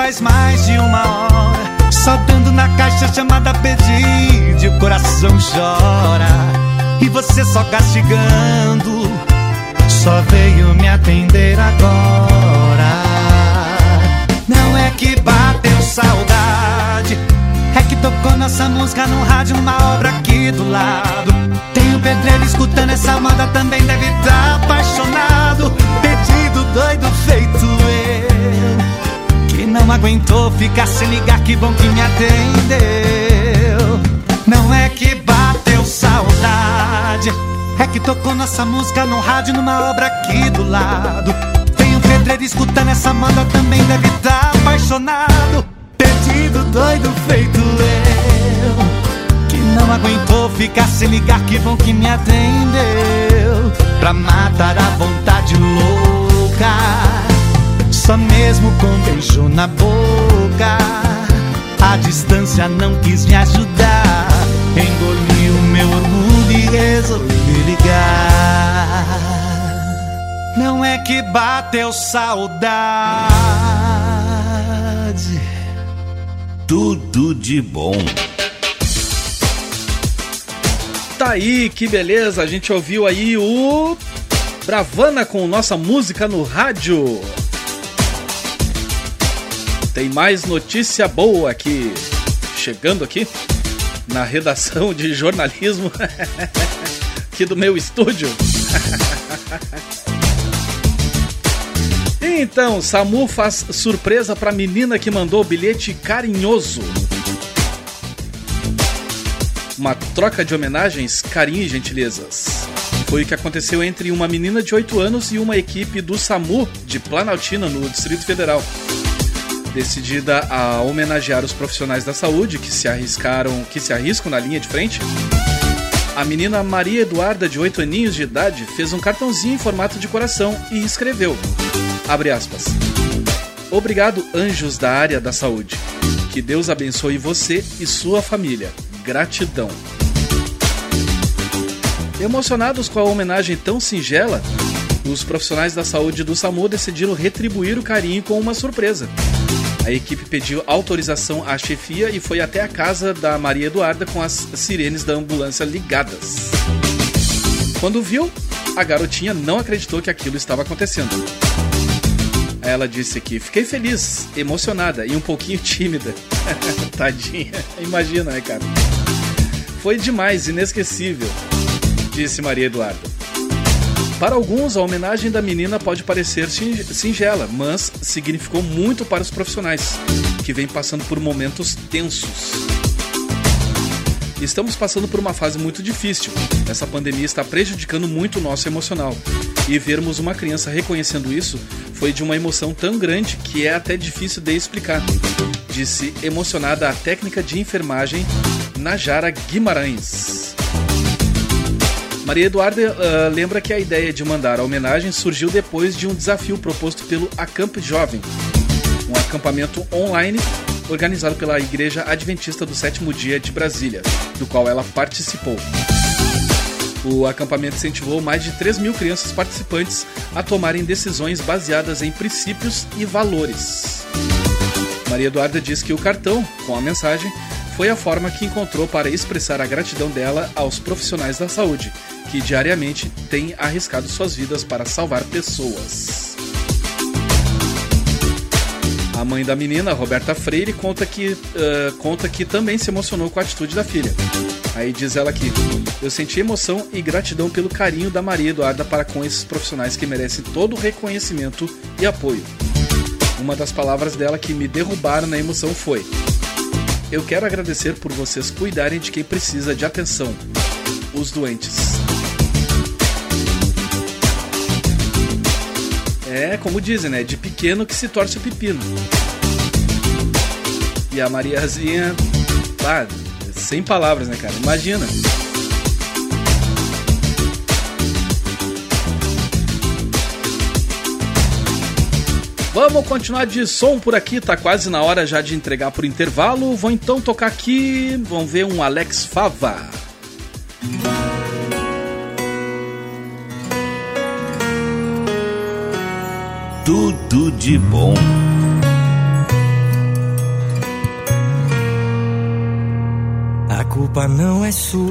Faz mais de uma hora. Só dando na caixa chamada pedido o coração chora. E você só castigando. Só veio me atender agora. Não é que bateu saudade. É que tocou nossa música num rádio, numa obra aqui do lado. Tem um pedreiro escutando essa moda, também deve estar apaixonado. Pedido doido feito eu. Não aguentou ficar sem ligar, que bom que me atendeu. Não é que bateu saudade. É que tocou nossa música num rádio, numa obra aqui do lado. Tem um pedreiro escutando essa moda, também deve estar apaixonado. Pedido doido feito eu. Que não aguentou ficar sem ligar, que bom que me atendeu. Pra matar a vontade louca. Só mesmo com beijo na boca. A distância não quis me ajudar. Engoli o meu orgulho e resolvi ligar. Não é que bateu saudade. Tudo de bom. Tá aí, que beleza. A gente ouviu aí o Bravana com nossa música no rádio. Tem mais notícia boa aqui. Chegando aqui na redação de jornalismo aqui do meu estúdio. Então, Samu faz surpresa pra menina que mandou o bilhete carinhoso. Uma troca de homenagens, carinho e gentilezas. Foi o que aconteceu entre uma menina de 8 anos e uma equipe do SAMU de Planaltina, no Distrito Federal. Decidida a homenagear os profissionais da saúde que se arriscaram, que se arriscam na linha de frente, a menina Maria Eduarda, de 8 aninhos de idade, fez um cartãozinho em formato de coração e escreveu: Abre aspas. Obrigado, anjos da área da saúde, que Deus abençoe você e sua família. Gratidão. Emocionados com a homenagem tão singela, os profissionais da saúde do SAMU decidiram retribuir o carinho com uma surpresa. A equipe pediu autorização à chefia e foi até a casa da Maria Eduarda com as sirenes da ambulância ligadas. Quando viu, a garotinha não acreditou que aquilo estava acontecendo. Ela disse que fiquei feliz, emocionada e um pouquinho tímida. Tadinha, imagina, né, cara? Foi demais, inesquecível, disse Maria Eduarda. Para alguns, a homenagem da menina pode parecer sin- singela, mas significou muito para os profissionais, que vêm passando por momentos tensos. Estamos passando por uma fase muito difícil. Essa pandemia está prejudicando muito o nosso emocional. E vermos uma criança reconhecendo isso foi de uma emoção tão grande que é até difícil de explicar. Disse emocionada a técnica de enfermagem Najara Guimarães. Maria Eduarda ah, lembra que a ideia de mandar a homenagem surgiu depois de um desafio proposto pelo Acamp Jovem, um acampamento online organizado pela Igreja Adventista do Sétimo Dia de Brasília, do qual ela participou. O acampamento incentivou mais de 3 mil crianças participantes a tomarem decisões baseadas em princípios e valores. Maria Eduarda diz que o cartão, com a mensagem, foi a forma que encontrou para expressar a gratidão dela aos profissionais da saúde, que diariamente têm arriscado suas vidas para salvar pessoas. A mãe da menina, Roberta Freire, conta que, ah, conta que também se emocionou com a atitude da filha. Aí diz ela aqui: Eu senti emoção e gratidão pelo carinho da Maria Eduarda para com esses profissionais que merecem todo o reconhecimento e apoio. Uma das palavras dela que me derrubaram na emoção foi: Eu quero agradecer por vocês cuidarem de quem precisa de atenção, os doentes. É, como dizem, né? De pequeno que se torce o pepino. E a Mariazinha, pá, sem palavras, né, cara? Imagina. Vamos continuar de som por aqui, tá quase na hora já de entregar pro intervalo. Vou então tocar aqui, vamos ver um Alex Fava. Tudo de bom. A culpa não é sua,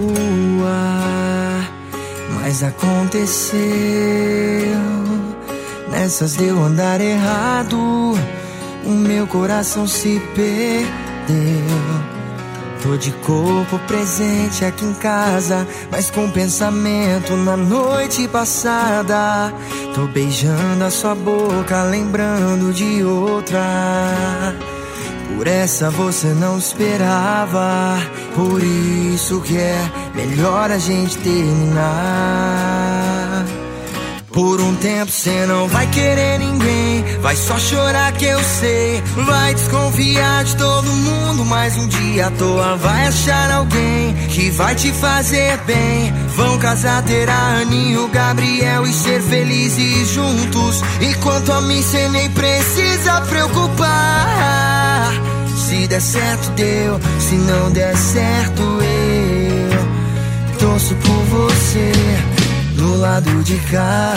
mas aconteceu. Nessas deu andar errado, o meu coração se perdeu. Tô de corpo presente aqui em casa, mas com pensamento na noite passada. Tô beijando a sua boca, lembrando de outra. Por essa você não esperava, por isso que é melhor a gente terminar. Por um tempo cê não vai querer ninguém, vai só chorar que eu sei. Vai desconfiar de todo mundo, mas um dia à toa vai achar alguém que vai te fazer bem. Vão casar, ter a Aninho, Gabriel e ser felizes juntos. E quanto a mim, cê nem precisa preocupar. Se der certo, deu, se não der certo, eu torço por você do lado de cá.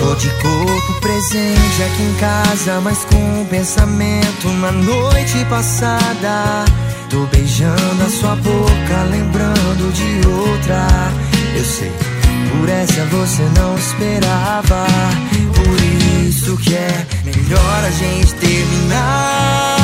Tô de corpo presente aqui em casa, mas com o pensamento na noite passada. Tô beijando a sua boca, lembrando de outra. Eu sei, por essa você não esperava. Por isso que é melhor a gente terminar.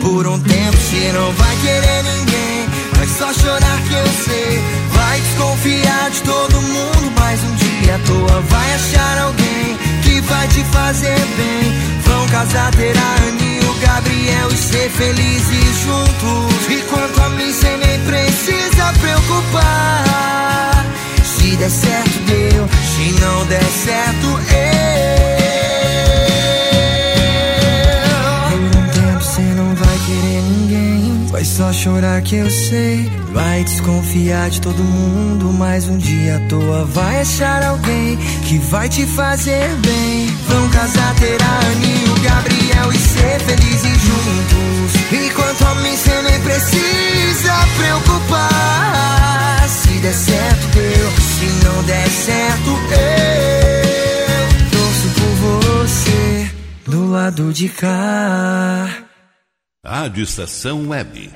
Por um tempo você não vai querer ninguém. Vai só chorar que eu sei. Vai desconfiar de todo mundo, mas um dia à toa vai achar alguém que vai te fazer bem. Vão casar, ter a Annie o Gabriel e ser felizes juntos. E quanto a mim, cê nem precisa preocupar. Der certo, deu. Se não der certo, eu. Por um tempo Vai só chorar que eu sei. Vai desconfiar de todo mundo. Mais um dia à toa vai achar alguém que vai te fazer bem. Vão casar, ter a Anne e o Gabriel e ser felizes juntos. Enquanto a mim cê nem precisa preocupar. Se der certo, deu. Certo, eu torço por você do lado de cá. Rádio Estação Web.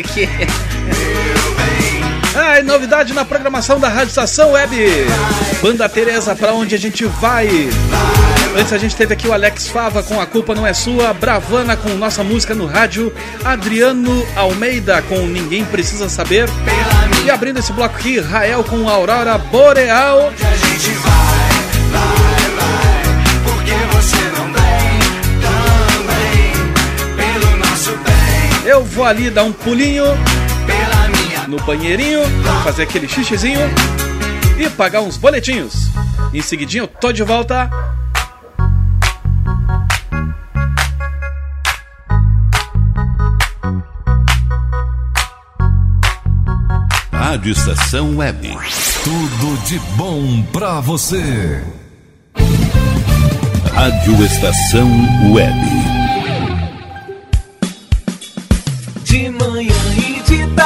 Aqui. Ai, novidade na programação da Rádio Estação Web. Banda Teresa, pra onde a gente vai? Antes a gente teve aqui o Alex Fava com A Culpa Não É Sua, Bravana com Nossa Música no Rádio, Adriano Almeida com Ninguém Precisa Saber. E abrindo esse bloco aqui, Rael com Aurora Boreal. A gente vai, vai, vai. Por que você Eu vou ali dar um pulinho no banheirinho, fazer aquele xixizinho e pagar uns boletinhos. Em seguidinho eu tô de volta. Rádio Estação Web. Tudo de bom pra você. Rádio Estação Web.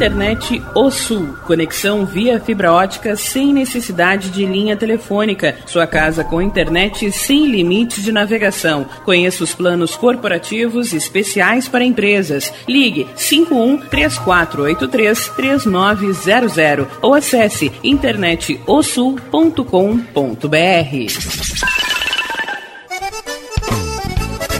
Internet O Sul. Conexão via fibra ótica sem necessidade de linha telefônica. Sua casa com internet sem limite de navegação. Conheça os planos corporativos especiais para empresas. Ligue 51 3483 3900 ou acesse internetosul.com.br.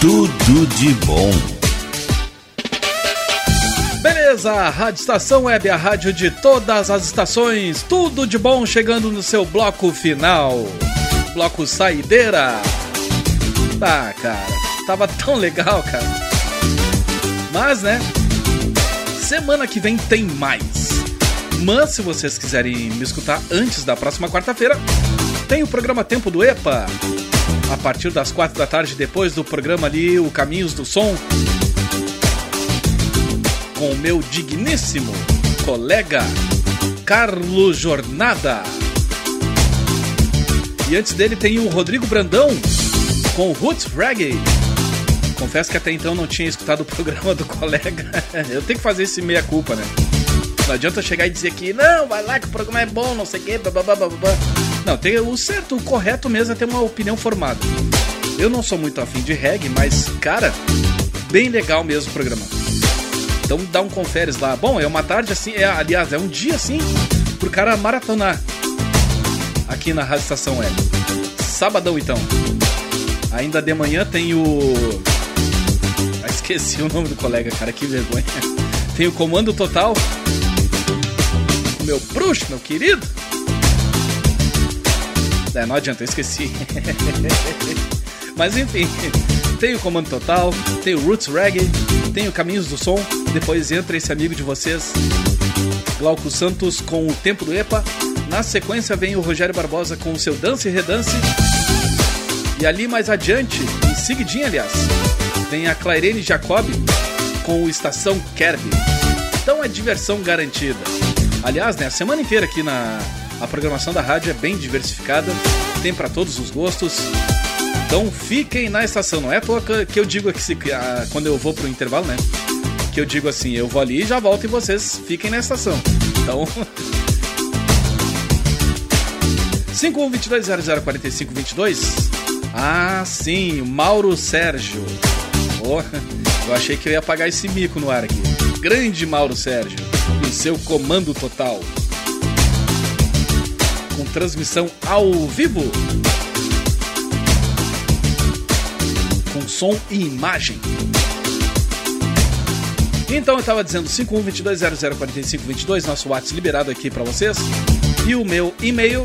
Tudo de bom. Beleza, Rádio Estação Web, a rádio de todas as estações, tudo de bom chegando no seu bloco final. Bloco Saideira. Tá, cara, tava tão legal, cara. Mas, né, semana que vem tem mais. Mas se vocês quiserem me escutar antes da próxima quarta-feira, tem o programa Tempo do EPA. A partir das quatro da tarde, depois do programa ali, o Caminhos do Som, com o meu digníssimo colega Carlos Jornada. E antes dele tem o Rodrigo Brandão com Roots Reggae. Confesso que até então não tinha escutado o programa do colega. Eu tenho que fazer esse meia-culpa, né? Não adianta chegar e dizer que não, vai lá que o programa é bom, não sei o quê, babá. Não, tem o certo, o correto mesmo é ter uma opinião formada. Eu não sou muito afim de reggae, mas, cara, bem legal mesmo o programa. Então dá um conferes lá. Bom, é uma tarde assim, é, aliás, é um dia assim pro cara maratonar aqui na Rádio Estação Web. Sabadão então. Ainda de manhã tem o. Ah, esqueci o nome do colega, cara, que vergonha. Tem o Comando Total. O meu bruxo, meu querido. É, não adianta, eu esqueci. Mas enfim, tem o Comando Total, tem o Roots Reggae, tem o Caminhos do Som. Depois entra esse amigo de vocês, Glauco Santos, com o Tempo do EPA. Na sequência vem o Rogério Barbosa com o seu Dance e Redance. E ali mais adiante, em seguidinha, aliás, tem a Clairene Jacob com o Estação Kerb. Então é diversão garantida. Aliás, né, a semana inteira aqui na a programação da rádio é bem diversificada, tem para todos os gostos. Então fiquem na estação, não é à toa que- que eu digo aqui se- ah, quando eu vou pro intervalo, né? Que eu digo assim, eu vou ali e já volto e vocês fiquem na estação. Então 5122004522. Ah, sim, o Mauro Sérgio. Oh, eu achei que eu ia pagar esse mico no ar aqui. Grande Mauro Sérgio, e seu comando total. Transmissão ao vivo. Com som e imagem. Então eu tava dizendo 5122004522, nosso WhatsApp liberado aqui pra vocês. E o meu e-mail,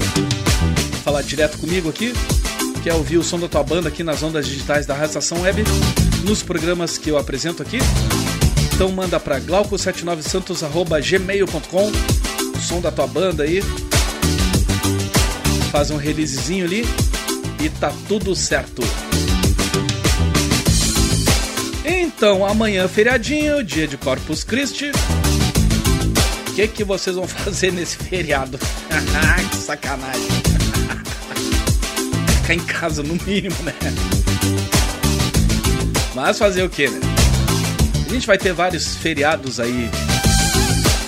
falar direto comigo aqui, que é ouvir o som da tua banda aqui nas ondas digitais da Rádio Estação Web, nos programas que eu apresento aqui. Então manda pra glauco79santos.gmail.com o som da tua banda aí. Faz um releasezinho ali e tá tudo certo. Então, amanhã feriadinho, dia de Corpus Christi. O que, que vocês vão fazer nesse feriado? que sacanagem. Ficar em casa no mínimo, né? Mas fazer o que, né? A gente vai ter vários feriados aí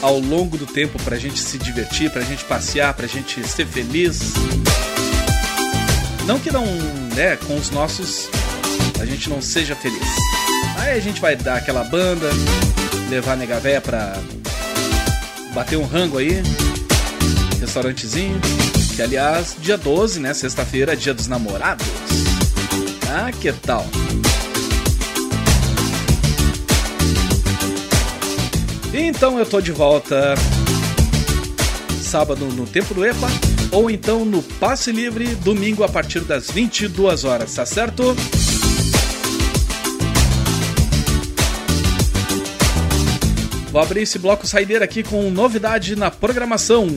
ao longo do tempo pra gente se divertir, pra gente passear, pra gente ser feliz. Não que não, né, com os nossos a gente não seja feliz. Aí a gente vai dar aquela banda, levar a nega véia pra bater um rango aí, restaurantezinho. Que aliás, dia 12, né? Sexta-feira, dia dos namorados. Ah, que tal? Então eu tô de volta sábado no Tempo do EPA ou então no Passe Livre domingo a partir das 22 horas, tá certo? Vou abrir esse bloco saideira aqui com novidade na programação.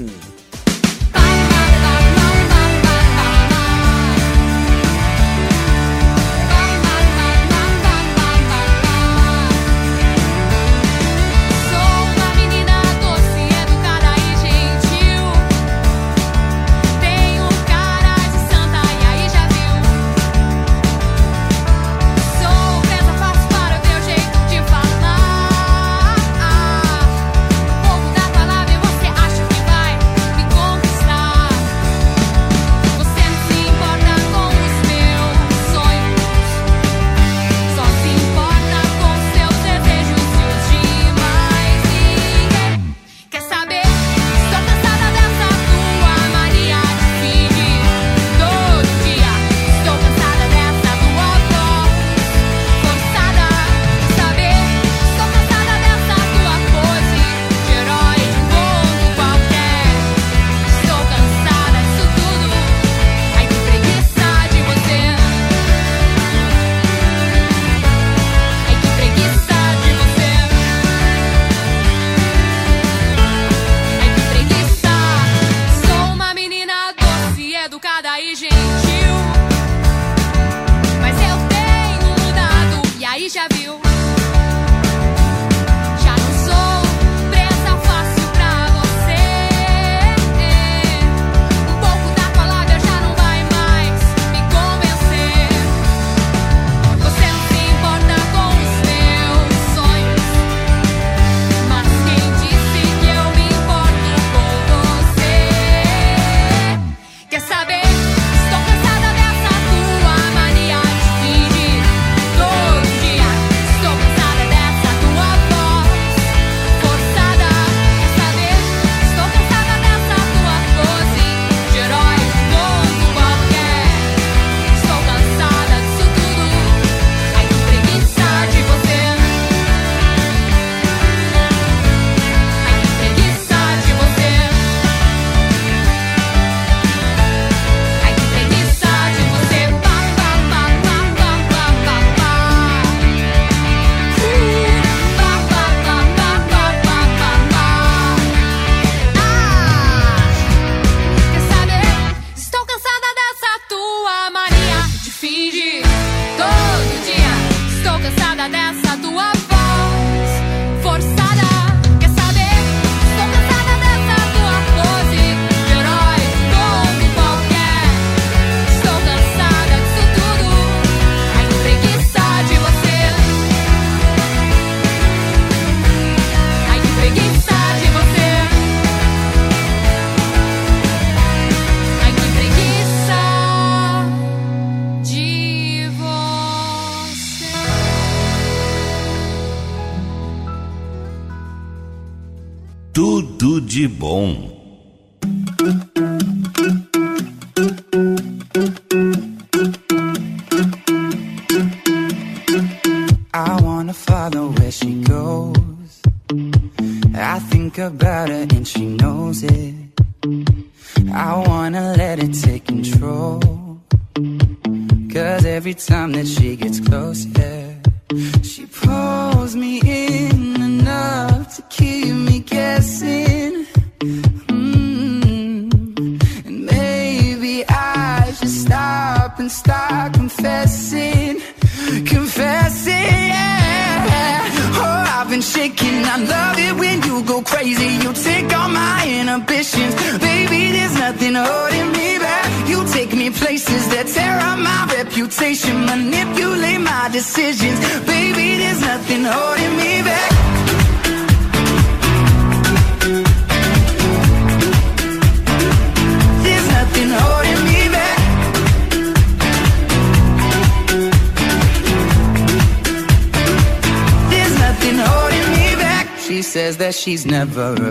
never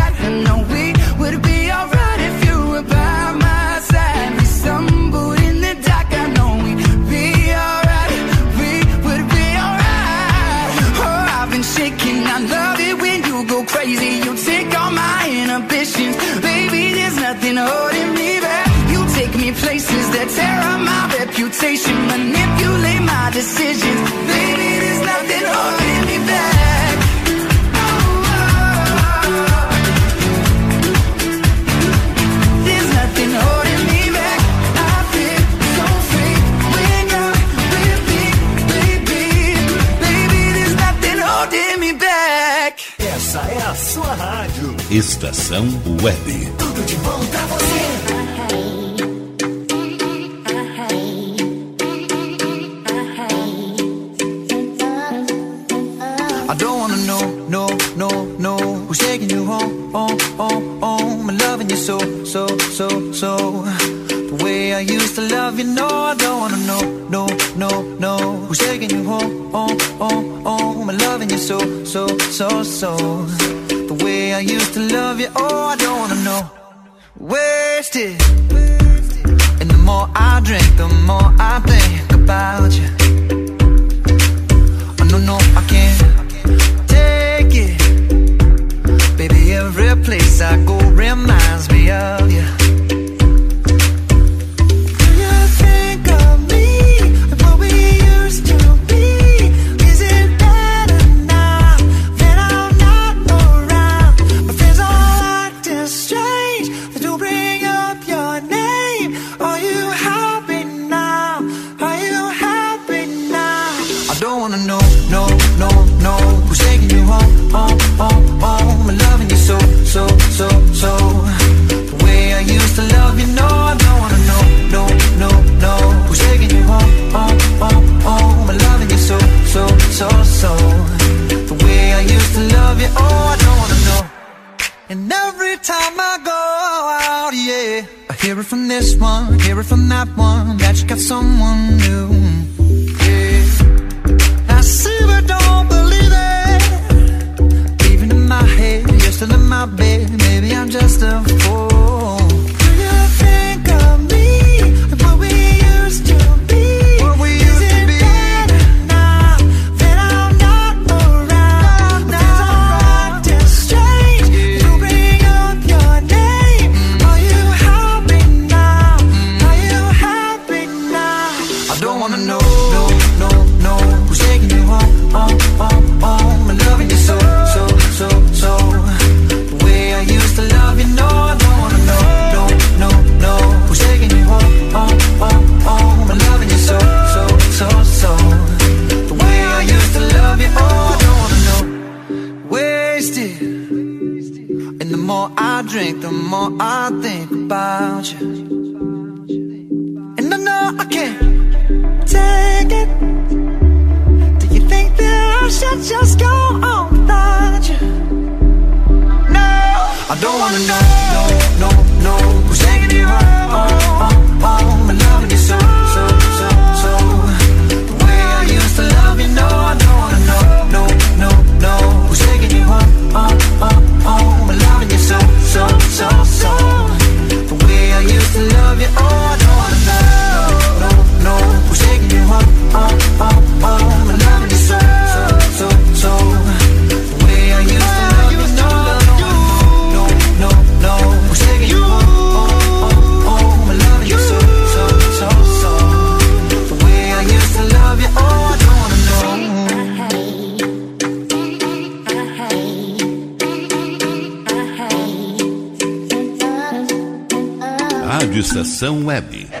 conversation, manipulate my decisions. Baby, there's nothing holding me back. There's nothing holding me back. I feel so baby. Baby, there's nothing holding me back. Essa é a sua rádio. Estação Web. Tudo de bom pra for love, you no, I don't wanna know, no, no, no. Who's taking you home, oh, oh, oh? I'm loving you so, so, so, so. The way I used to love you, oh, I don't wanna know. Wasted. And the more I drink, the more I think about you. from that one that you got someone I don't wanna Web.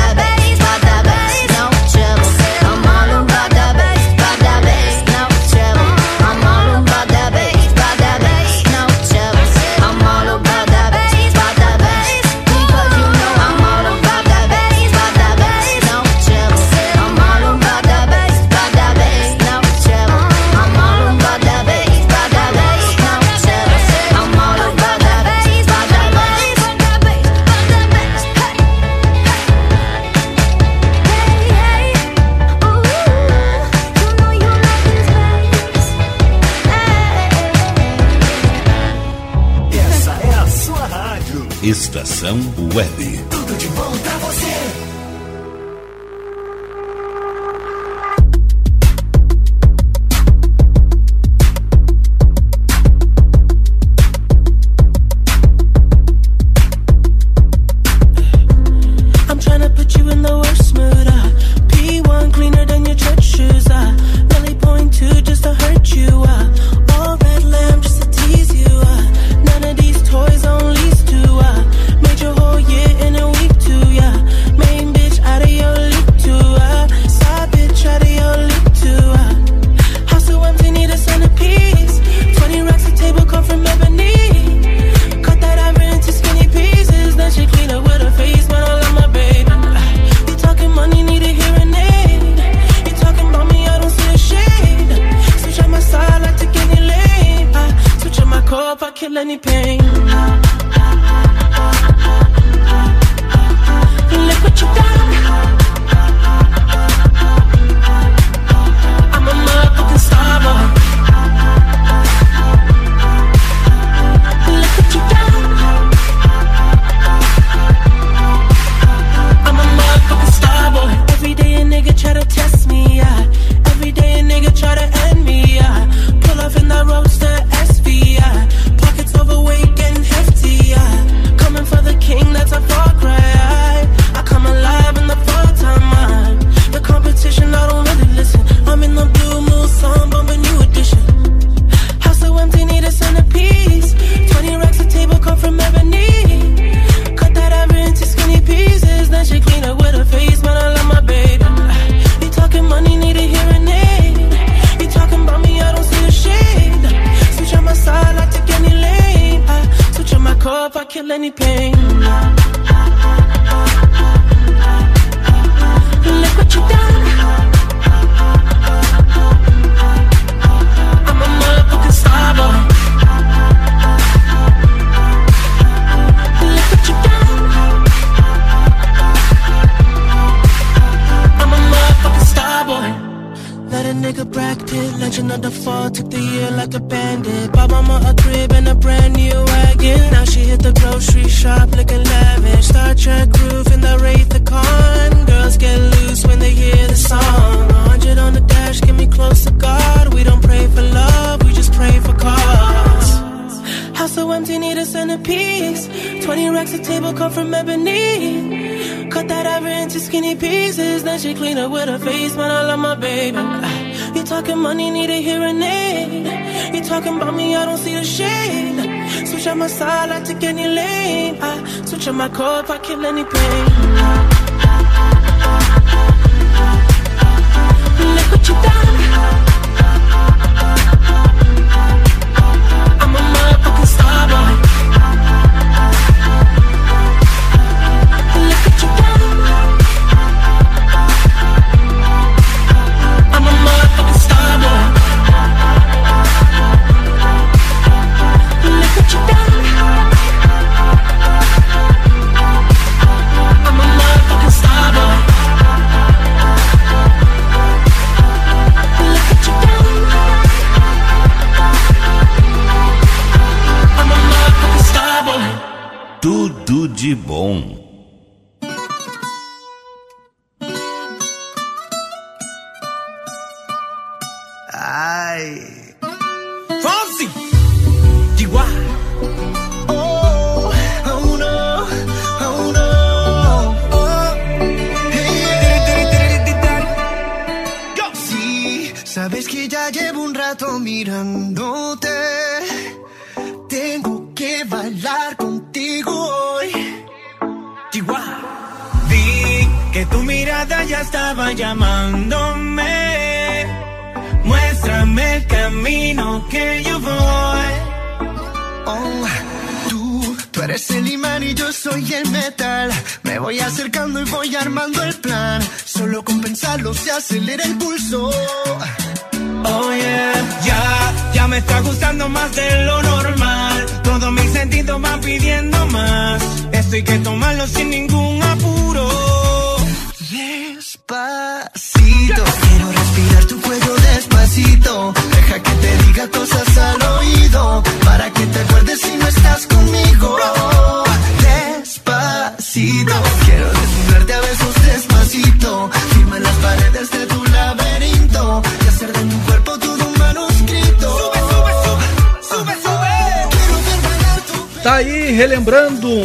Estação Web.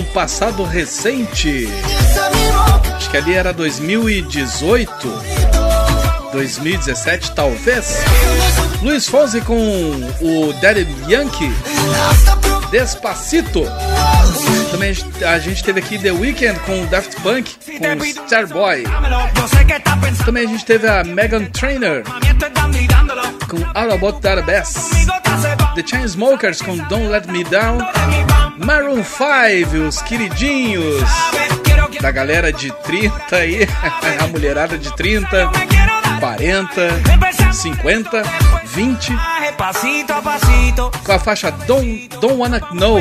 passado recente. Acho que ali era 2018, 2017 talvez. Luiz Fonsi com o Daddy Yankee. Despacito. Também a gente teve aqui The Weeknd com o Daft Punk, com Starboy. Também a gente teve a Megan Trainor com All About That Bass. The Chainsmokers com Don't Let Me Down. Maroon 5, os queridinhos da galera de 30 aí, a mulherada de 30, 40, 50, 20. Com a faixa Don't, Don't Wanna Know.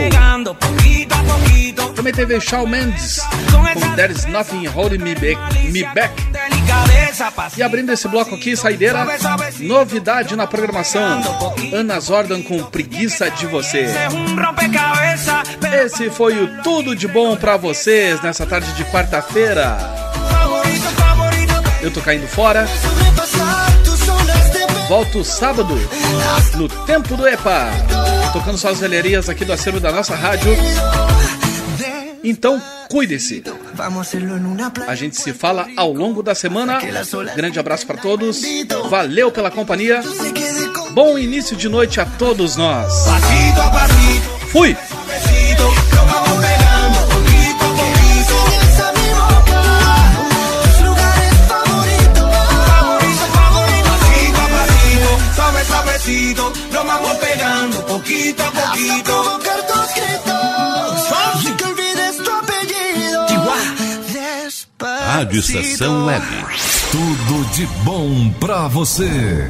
Também teve Shawn Mendes com There's Nothing Holding Me Back. Me back e abrindo esse bloco aqui, saideira, novidade na programação: Ana Zordan com preguiça de você. Esse foi o tudo de bom para vocês nessa tarde de quarta-feira. Eu tô caindo fora. Volto sábado no Tempo do EPA, tocando só as aqui do acervo da nossa rádio. Então, cuide-se. A gente se fala ao longo da semana. Grande abraço para todos. Valeu pela companhia. Bom início de noite a todos nós. Fui! Poquito a poquito. Rádio Estação Web. Tudo de bom pra você.